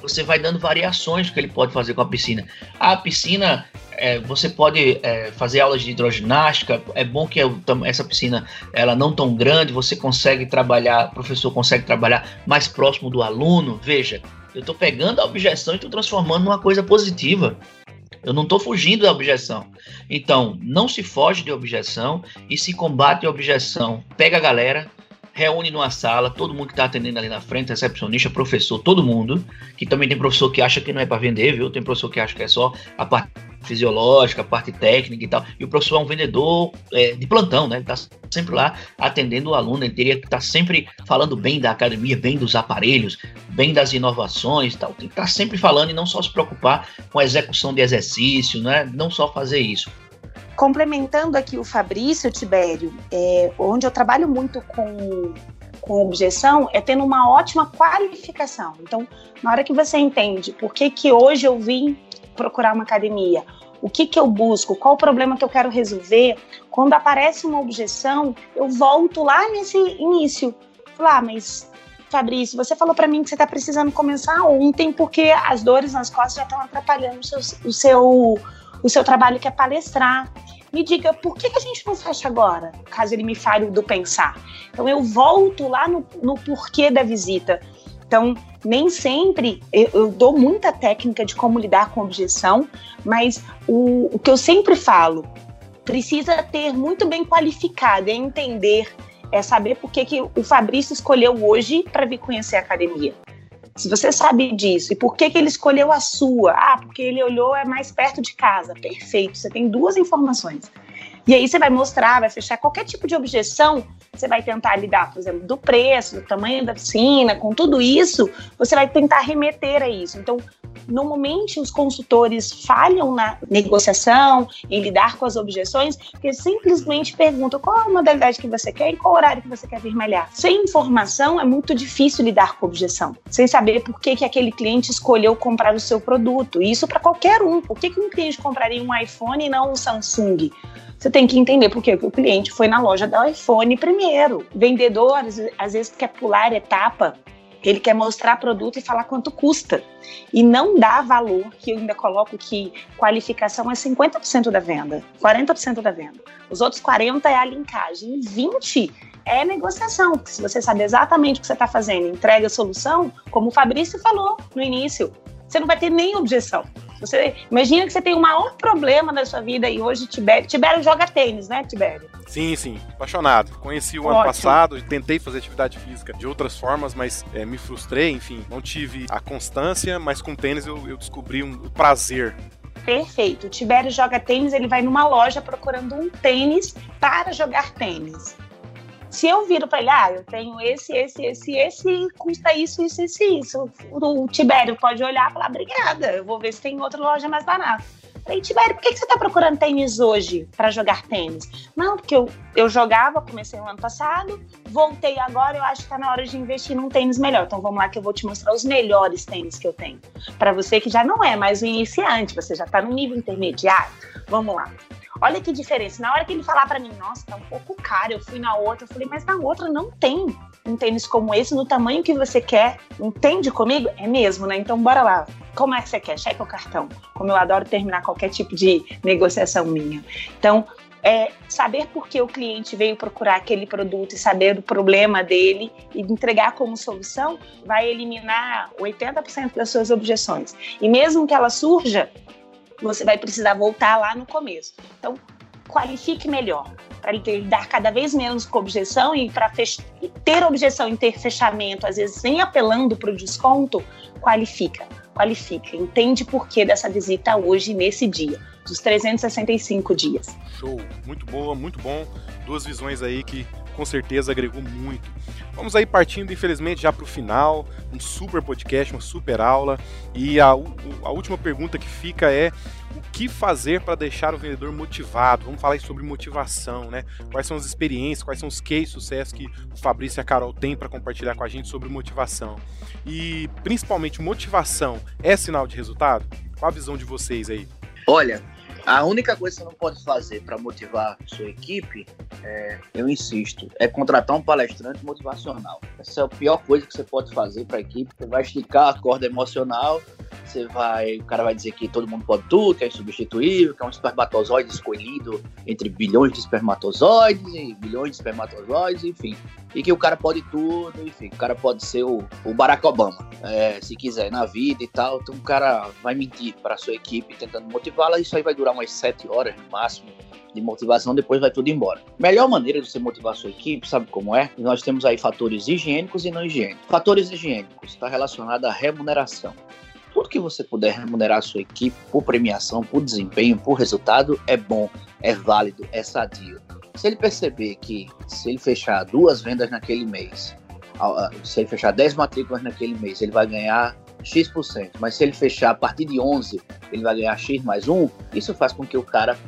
Você vai dando variações que ele pode fazer com a piscina. A piscina, é, você pode é, fazer aulas de hidroginástica. É bom que essa piscina ela não tão grande. Você consegue trabalhar, o professor consegue trabalhar mais próximo do aluno. Veja, eu estou pegando a objeção e estou transformando numa coisa positiva. Eu não estou fugindo da objeção. Então, não se foge de objeção e se combate a objeção. Pega a galera, reúne numa sala, todo mundo que está atendendo ali na frente, recepcionista, professor, todo mundo, que também tem professor que acha que não é para vender, viu? Tem professor que acha que é só a parte fisiológica, a parte técnica e tal. E o professor é um vendedor é, de plantão, né? Ele está sempre lá atendendo o aluno, ele teria que estar tá sempre falando bem da academia, bem dos aparelhos, bem das inovações e tal. Tem que estar tá sempre falando e não só se preocupar com a execução de exercício, né? Não só fazer isso. Complementando aqui o Fabrício Tibério, é, onde eu trabalho muito com, com objeção, é tendo uma ótima qualificação. Então, na hora que você entende por que, que hoje eu vim procurar uma academia, o que, que eu busco, qual o problema que eu quero resolver, quando aparece uma objeção, eu volto lá nesse início. Falar, ah, mas Fabrício, você falou para mim que você está precisando começar ontem porque as dores nas costas já estão atrapalhando o seu, o seu, o seu trabalho que é palestrar me diga por que, a gente não fecha agora, caso ele me fale do pensar. Então eu volto lá no, no porquê da visita. Então, nem sempre eu, eu, dou muita técnica de como lidar com objeção, mas o, o que eu sempre falo precisa ter muito bem qualificado, é entender, é saber por que, que o Fabrício escolheu hoje para vir conhecer a academia. Se você sabe disso, e por que, que ele escolheu a sua? Ah, porque ele olhou é mais perto de casa. Perfeito, você tem duas informações. E aí você vai mostrar, vai fechar qualquer tipo de objeção, você vai tentar lidar, por exemplo, do preço, do tamanho da piscina, com tudo isso, você vai tentar remeter a isso. Então, Normalmente, os consultores falham na negociação, em lidar com as objeções, porque simplesmente perguntam qual a modalidade que você quer e qual horário que você quer vir malhar. Sem informação, é muito difícil lidar com objeção, sem saber por que, que aquele cliente escolheu comprar o seu produto. Isso para qualquer um. Por que, que um cliente compraria um iPhone e não um Samsung? Você tem que entender por que o cliente foi na loja do iPhone primeiro. Vendedor, às vezes, quer pular etapa ele quer mostrar produto e falar quanto custa. E não dá valor, que eu ainda coloco que qualificação é 50% da venda, 40% da venda. Os outros 40% é a linkagem. 20% é negociação. Porque se você sabe exatamente o que você está fazendo, entrega a solução, como o Fabrício falou no início, você não vai ter nem objeção. Você imagina que você tem o maior problema da sua vida e hoje Tibério, Tibério joga tênis, né, Tibério? Sim, sim, apaixonado. Conheci o Ótimo. ano passado, tentei fazer atividade física de outras formas, mas é, me frustrei, enfim, não tive a constância, mas com tênis eu, eu descobri um, o prazer Perfeito. O Tibério joga tênis, ele vai numa loja procurando um tênis para jogar tênis. Se eu viro para ele, ah, eu tenho esse, esse, esse, esse, custa isso, isso, isso, isso. O Tibério pode olhar e falar, obrigada, eu vou ver se tem outra loja mais barata. Falei, Tibério, por que, que você está procurando tênis hoje para jogar tênis? Não, porque eu, eu jogava, comecei no ano passado, voltei agora, eu acho que está na hora de investir num tênis melhor. Então vamos lá que eu vou te mostrar os melhores tênis que eu tenho. Para você que já não é mais um iniciante, você já está no nível intermediário, vamos lá. Olha que diferença. Na hora que ele falar para mim, nossa, tá um pouco caro, eu fui na outra, eu falei, mas na outra não tem um tênis como esse, no tamanho que você quer. Entende comigo? É mesmo, né? Então bora lá. Como é que você quer? Cheque o cartão. Como eu adoro terminar qualquer tipo de negociação minha. Então, é, saber por que o cliente veio procurar aquele produto e saber do problema dele e entregar como solução vai eliminar 80% das suas objeções. E mesmo que ela surja, você vai precisar voltar lá no começo. Então, qualifique melhor para ele dar cada vez menos com objeção e para ter objeção em ter fechamento, às vezes nem apelando para o desconto, qualifica, qualifica, entende por que dessa visita hoje, nesse dia, dos 365 dias. Show, muito boa, muito bom. Duas visões aí que com certeza agregou muito. Vamos aí partindo, infelizmente, já para o final, um super podcast, uma super aula. E a, a última pergunta que fica é o que fazer para deixar o vendedor motivado? Vamos falar sobre motivação, né? Quais são as experiências, quais são os cases sucesso que o Fabrício e a Carol têm para compartilhar com a gente sobre motivação? E principalmente, motivação é sinal de resultado? Qual a visão de vocês aí? Olha, a única coisa que você não pode fazer para motivar sua equipe, é, eu insisto, é contratar um palestrante motivacional. Essa é a pior coisa que você pode fazer para a equipe. Você vai esticar a corda emocional, você vai. O cara vai dizer que todo mundo pode tudo, que é insubstituível, que é um espermatozoide escolhido entre bilhões de espermatozoides e bilhões de espermatozoides, enfim. E que o cara pode tudo, enfim, o cara pode ser o, o Barack Obama, é, se quiser, na vida e tal. Então o cara vai mentir para sua equipe tentando motivá-la, isso aí vai durar umas sete horas no máximo de motivação, depois vai tudo embora. Melhor maneira de você motivar sua equipe, sabe como é? Nós temos aí fatores higiênicos e não higiênicos. Fatores higiênicos está relacionado à remuneração. Tudo que você puder remunerar a sua equipe por premiação, por desempenho, por resultado, é bom, é válido, é sadio. Se ele perceber que se ele fechar duas vendas naquele mês, se ele fechar 10 matrículas naquele mês, ele vai ganhar X%, mas se ele fechar a partir de 11, ele vai ganhar X mais 1, isso faz com que o cara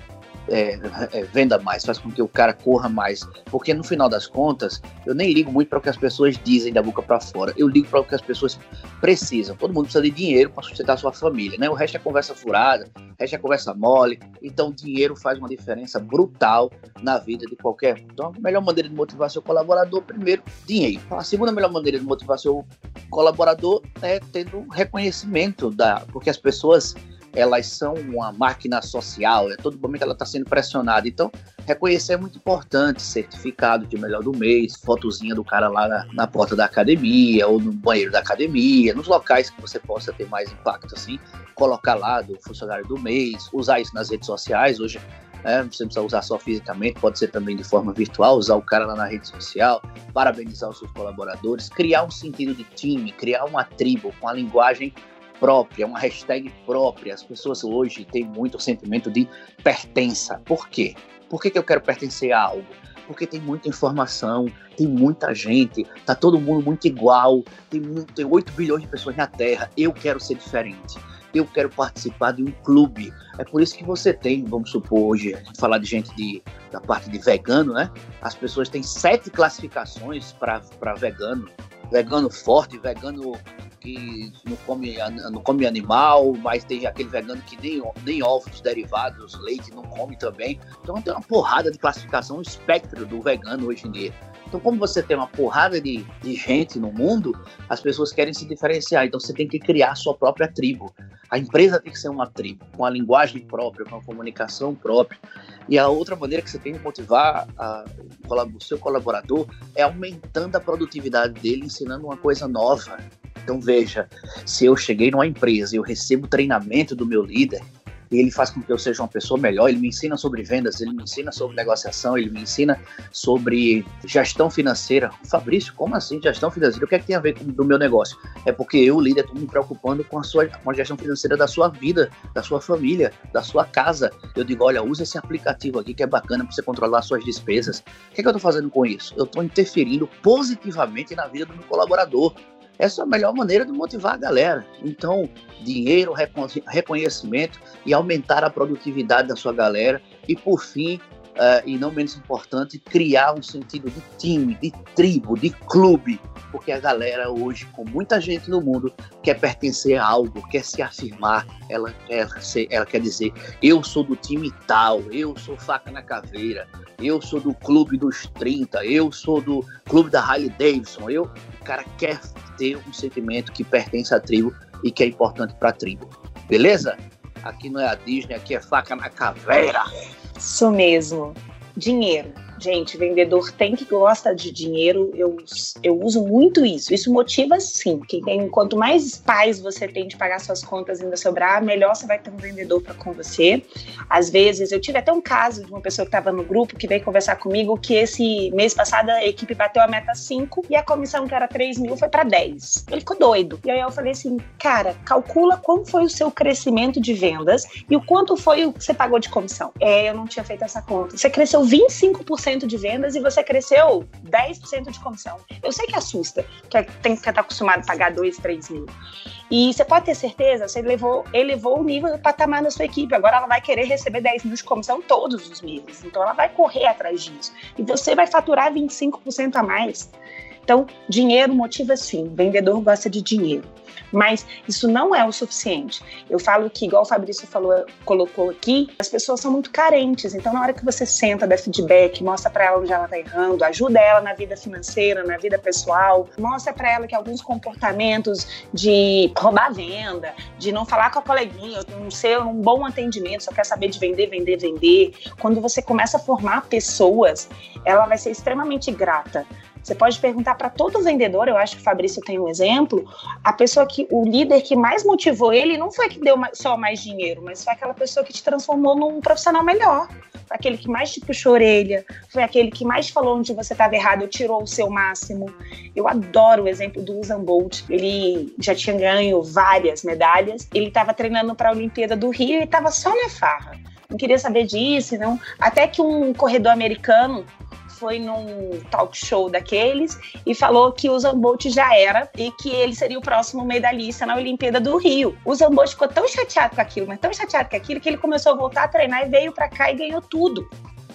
é, é, venda mais, faz com que o cara corra mais. Porque no final das contas, eu nem ligo muito para o que as pessoas dizem da boca para fora. Eu ligo para o que as pessoas precisam. Todo mundo precisa de dinheiro para sustentar a sua família, né? O resto é conversa furada, o resto é conversa mole. Então, dinheiro faz uma diferença brutal na vida de qualquer. Então, a melhor maneira de motivar seu colaborador, primeiro, dinheiro. A segunda melhor maneira de motivar seu colaborador é tendo reconhecimento da, porque as pessoas elas são uma máquina social, a todo momento ela está sendo pressionada. Então, reconhecer é muito importante, certificado de melhor do mês, fotozinha do cara lá na, na, porta da academia, ou no banheiro da academia, nos locais que você possa ter mais impacto, assim, colocar lá do funcionário do mês, usar isso nas redes sociais, hoje é, você precisa usar só fisicamente, pode ser também de forma virtual, usar o cara lá na rede social, parabenizar os seus colaboradores, criar um sentido de time, criar uma tribo com a linguagem própria, uma hashtag própria. As pessoas hoje têm muito sentimento de pertença. Por quê? Por que, que eu quero pertencer a algo? Porque tem muita informação, tem muita gente, tá todo mundo muito igual, tem, muito, tem 8 bilhões de pessoas na Terra. Eu quero ser diferente. Eu quero participar de um clube. É por isso que você tem, vamos supor, hoje, falar de gente de, da parte de vegano, né? As pessoas têm sete classificações para vegano. Vegano forte, vegano que não come, não come animal, mas tem aquele vegano que nem, nem ovos derivados, leite não come também. Então tem uma porrada de classificação, um espectro do vegano hoje em dia. Então, como você tem uma porrada de, de gente no mundo, as pessoas querem se diferenciar. Então, você tem que criar a sua própria tribo. A empresa tem que ser uma tribo, com a linguagem própria, com a comunicação própria. E a outra maneira que você tem de motivar a, o seu colaborador é aumentando a produtividade dele, ensinando uma coisa nova. Então veja, se eu cheguei numa empresa e eu recebo treinamento do meu líder, ele faz com que eu seja uma pessoa melhor. Ele me ensina sobre vendas, ele me ensina sobre negociação, ele me ensina sobre gestão financeira. Fabrício, como assim gestão financeira? O que é que tem a ver com o meu negócio? É porque eu, líder, estou me preocupando com a sua com a gestão financeira da sua vida, da sua família, da sua casa. Eu digo, olha, usa esse aplicativo aqui que é bacana para você controlar suas despesas. O que, é que eu estou fazendo com isso? Eu estou interferindo positivamente na vida do meu colaborador. Essa é a melhor maneira de motivar a galera. Então, dinheiro, reconhecimento e aumentar a produtividade da sua galera. E, por fim, uh, e não menos importante, criar um sentido de time, de tribo, de clube, porque a galera hoje, com muita gente no mundo, quer pertencer a algo, quer se afirmar, ela ela quer dizer, eu sou do time tal, eu sou faca na caveira, eu sou do clube dos 30, eu sou do clube da Harley Davidson, eu, o cara quer ter um sentimento que pertence à tribo e que é importante para a tribo. Beleza? Aqui não é a Disney, aqui é faca na caveira. Isso mesmo. Dinheiro Gente, vendedor tem que gostar de dinheiro. Eu, eu uso muito isso. Isso motiva sim. Que tem, quanto mais paz você tem de pagar suas contas e ainda sobrar, melhor você vai ter um vendedor para com você. Às vezes, eu tive até um caso de uma pessoa que estava no grupo que veio conversar comigo que esse mês passado a equipe bateu a meta 5 e a comissão que era 3 mil foi para 10. Ele ficou doido. E aí eu falei assim, cara, calcula qual foi o seu crescimento de vendas e o quanto foi o que você pagou de comissão. É, eu não tinha feito essa conta. Você cresceu 25% 10% de vendas e você cresceu 10% de comissão. Eu sei que assusta, que tem que estar acostumado a pagar 2, 3 mil. E você pode ter certeza, você elevou, elevou o nível do patamar na sua equipe. Agora ela vai querer receber 10 mil de comissão todos os meses. Então ela vai correr atrás disso. E você vai faturar 25% a mais. Então, dinheiro motiva sim, vendedor gosta de dinheiro. Mas isso não é o suficiente. Eu falo que, igual o Fabrício falou, colocou aqui, as pessoas são muito carentes. Então, na hora que você senta, dá feedback, mostra para ela onde ela está errando, ajuda ela na vida financeira, na vida pessoal, mostra para ela que alguns comportamentos de roubar venda, de não falar com a coleguinha, não ser um bom atendimento, só quer saber de vender, vender, vender. Quando você começa a formar pessoas, ela vai ser extremamente grata. Você pode perguntar para todo vendedor, eu acho que o Fabrício tem um exemplo, a pessoa que, o líder que mais motivou ele não foi que deu só mais dinheiro, mas foi aquela pessoa que te transformou num profissional melhor. Foi aquele que mais te puxou a orelha, foi aquele que mais falou onde você estava errado tirou o seu máximo. Eu adoro o exemplo do Usain Bolt. Ele já tinha ganho várias medalhas, ele estava treinando para a Olimpíada do Rio e estava só na farra. Não queria saber disso, não. Até que um corredor americano foi num talk show daqueles e falou que o Zambolt já era e que ele seria o próximo medalhista na Olimpíada do Rio. O Zambolt ficou tão chateado com aquilo, mas tão chateado com aquilo, que ele começou a voltar a treinar e veio para cá e ganhou tudo.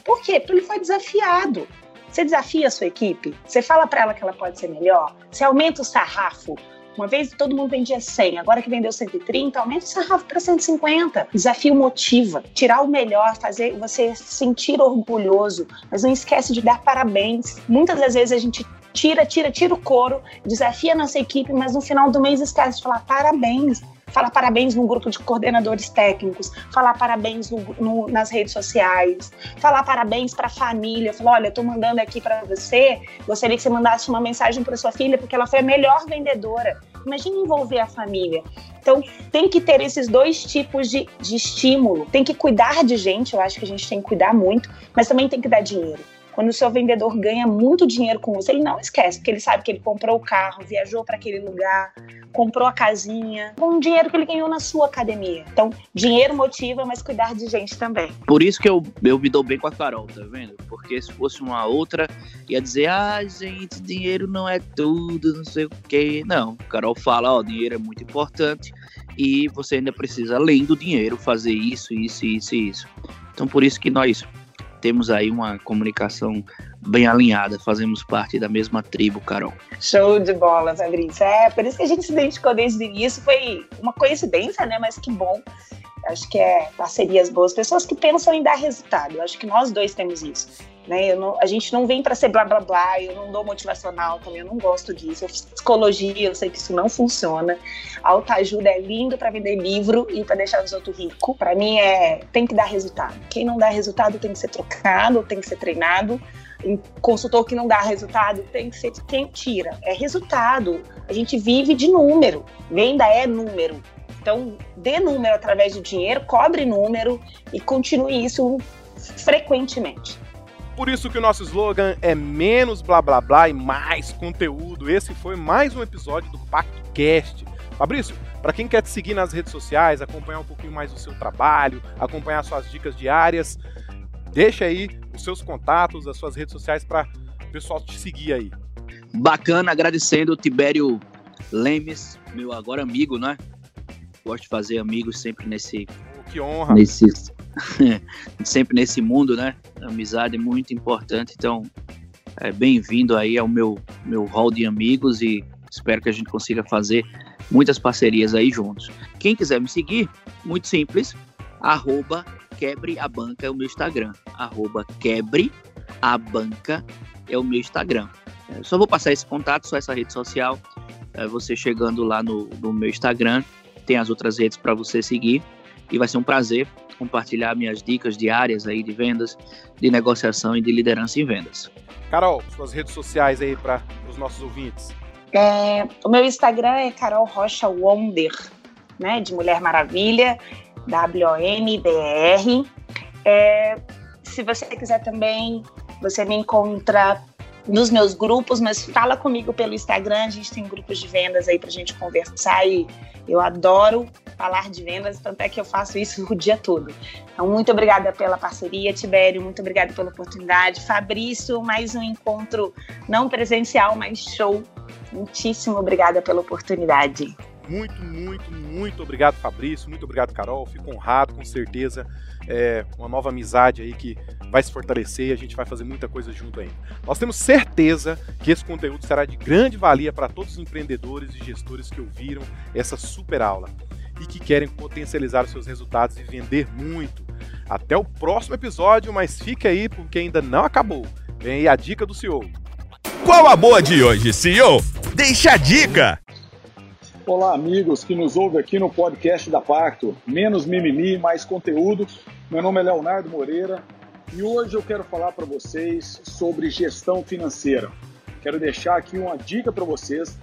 Por quê? Porque ele foi desafiado. Você desafia a sua equipe, você fala para ela que ela pode ser melhor, você aumenta o sarrafo, uma vez todo mundo vendia 100, agora que vendeu 130, aumenta o sarrafo para 150. Desafio motiva, tirar o melhor, fazer você se sentir orgulhoso, mas não esquece de dar parabéns. Muitas das vezes a gente tira, tira, tira o couro, desafia a nossa equipe, mas no final do mês esquece de falar parabéns falar parabéns no grupo de coordenadores técnicos, falar parabéns no, no, nas redes sociais, falar parabéns para a família, falar, olha, estou mandando aqui para você, gostaria que você mandasse uma mensagem para sua filha porque ela foi a melhor vendedora. Imagina envolver a família. Então, tem que ter esses dois tipos de, de estímulo. Tem que cuidar de gente, eu acho que a gente tem que cuidar muito, mas também tem que dar dinheiro. Quando o seu vendedor ganha muito dinheiro com você, ele não esquece, porque ele sabe que ele comprou o carro, viajou para aquele lugar, comprou a casinha, com o dinheiro que ele ganhou na sua academia. Então, dinheiro motiva, mas cuidar de gente também. Por isso que eu, eu me dou bem com a Carol, tá vendo? Porque se fosse uma outra, ia dizer, ah, gente, dinheiro não é tudo, não sei o quê. Não, Carol fala, ó, dinheiro é muito importante e você ainda precisa, além do dinheiro, fazer isso, isso, isso e isso. Então, por isso que nós temos aí uma comunicação bem alinhada, fazemos parte da mesma tribo, Carol. Show de bola, Fabrício. É, por isso que a gente se identificou desde o início, foi uma coincidência, né? Mas que bom. Acho que é parcerias boas, pessoas que pensam em dar resultado. Acho que nós dois temos isso. Né? Não, a gente não vem para ser blá blá blá, eu não dou motivacional também, eu não gosto disso. Eu fiz psicologia, eu sei que isso não funciona. Autoajuda é lindo para vender livro e para deixar os outros ricos. Para mim é tem que dar resultado. Quem não dá resultado tem que ser trocado, tem que ser treinado. Um consultor que não dá resultado tem que ser quem tira. É resultado. A gente vive de número. Venda é número. Então, dê número através de dinheiro, cobre número e continue isso frequentemente. Por isso que o nosso slogan é menos blá blá blá e mais conteúdo. Esse foi mais um episódio do Pacto Cast. Fabrício, para quem quer te seguir nas redes sociais, acompanhar um pouquinho mais o seu trabalho, acompanhar suas dicas diárias, deixa aí os seus contatos, as suas redes sociais para o pessoal te seguir aí. Bacana, agradecendo o Tibério Lemes, meu agora amigo, né? Gosto de fazer amigos sempre nesse. Oh, que honra! Nesse, sempre nesse mundo, né? amizade é muito importante, então é bem-vindo aí ao meu, meu hall de amigos e espero que a gente consiga fazer muitas parcerias aí juntos. Quem quiser me seguir, muito simples, arroba é o meu Instagram, arroba é o meu Instagram. É, só vou passar esse contato, só essa rede social, é, você chegando lá no, no meu Instagram, tem as outras redes para você seguir e vai ser um prazer compartilhar minhas dicas diárias aí de vendas, de negociação e de liderança em vendas. Carol, suas redes sociais aí para os nossos ouvintes. É, o meu Instagram é Carol Rocha Wonder, né, de Mulher Maravilha, W-O-N-D-R. É, se você quiser também, você me encontra nos meus grupos, mas fala comigo pelo Instagram, a gente tem grupos de vendas aí para a gente conversar e eu adoro falar de vendas, tanto é que eu faço isso o dia todo. Então, muito obrigada pela parceria, Tibério, muito obrigada pela oportunidade. Fabrício, mais um encontro não presencial, mas show. Muitíssimo obrigada pela oportunidade. Muito, muito, muito obrigado, Fabrício. Muito obrigado, Carol. Fico honrado, com certeza. É uma nova amizade aí que vai se fortalecer e a gente vai fazer muita coisa junto ainda. Nós temos certeza que esse conteúdo será de grande valia para todos os empreendedores e gestores que ouviram essa super aula e que querem potencializar os seus resultados e vender muito. Até o próximo episódio, mas fique aí porque ainda não acabou. Vem aí a dica do CEO. Qual a boa de hoje, CEO? Deixa a dica! Olá, amigos que nos ouvem aqui no podcast da Pacto. Menos mimimi, mais conteúdo. Meu nome é Leonardo Moreira e hoje eu quero falar para vocês sobre gestão financeira. Quero deixar aqui uma dica para vocês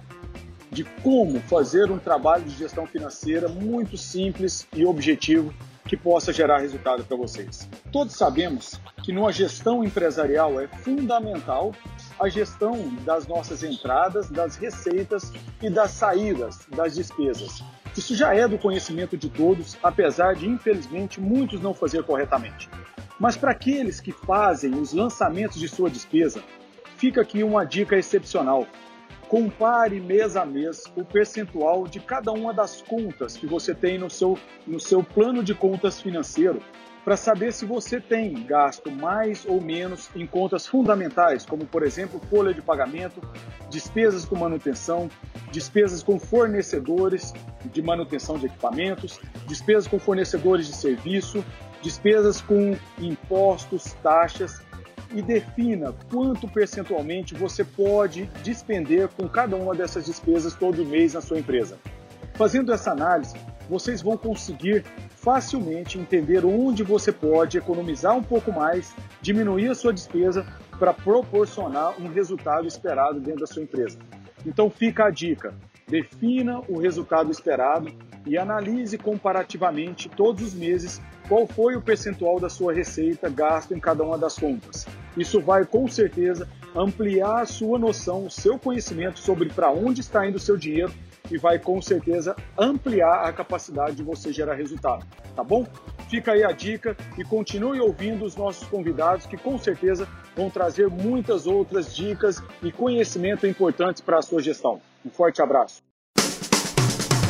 de como fazer um trabalho de gestão financeira muito simples e objetivo que possa gerar resultado para vocês. Todos sabemos que numa gestão empresarial é fundamental a gestão das nossas entradas, das receitas e das saídas das despesas. Isso já é do conhecimento de todos, apesar de, infelizmente, muitos não fazer corretamente. Mas para aqueles que fazem os lançamentos de sua despesa, fica aqui uma dica excepcional. Compare mês a mês o percentual de cada uma das contas que você tem no seu, no seu plano de contas financeiro para saber se você tem gasto mais ou menos em contas fundamentais, como por exemplo folha de pagamento, despesas com manutenção, despesas com fornecedores de manutenção de equipamentos, despesas com fornecedores de serviço, despesas com impostos, taxas e defina quanto percentualmente você pode despender com cada uma dessas despesas todo mês na sua empresa. Fazendo essa análise, vocês vão conseguir facilmente entender onde você pode economizar um pouco mais, diminuir a sua despesa para proporcionar um resultado esperado dentro da sua empresa. Então fica a dica: defina o resultado esperado e analise comparativamente todos os meses qual foi o percentual da sua receita gasto em cada uma das contas. Isso vai com certeza ampliar a sua noção, o seu conhecimento sobre para onde está indo o seu dinheiro e vai com certeza ampliar a capacidade de você gerar resultado, tá bom? Fica aí a dica e continue ouvindo os nossos convidados que com certeza vão trazer muitas outras dicas e conhecimento importantes para a sua gestão. Um forte abraço.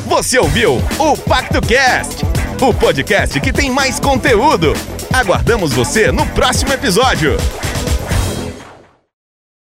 Você ouviu o Pacto Cast, o podcast que tem mais conteúdo. Aguardamos você no próximo episódio.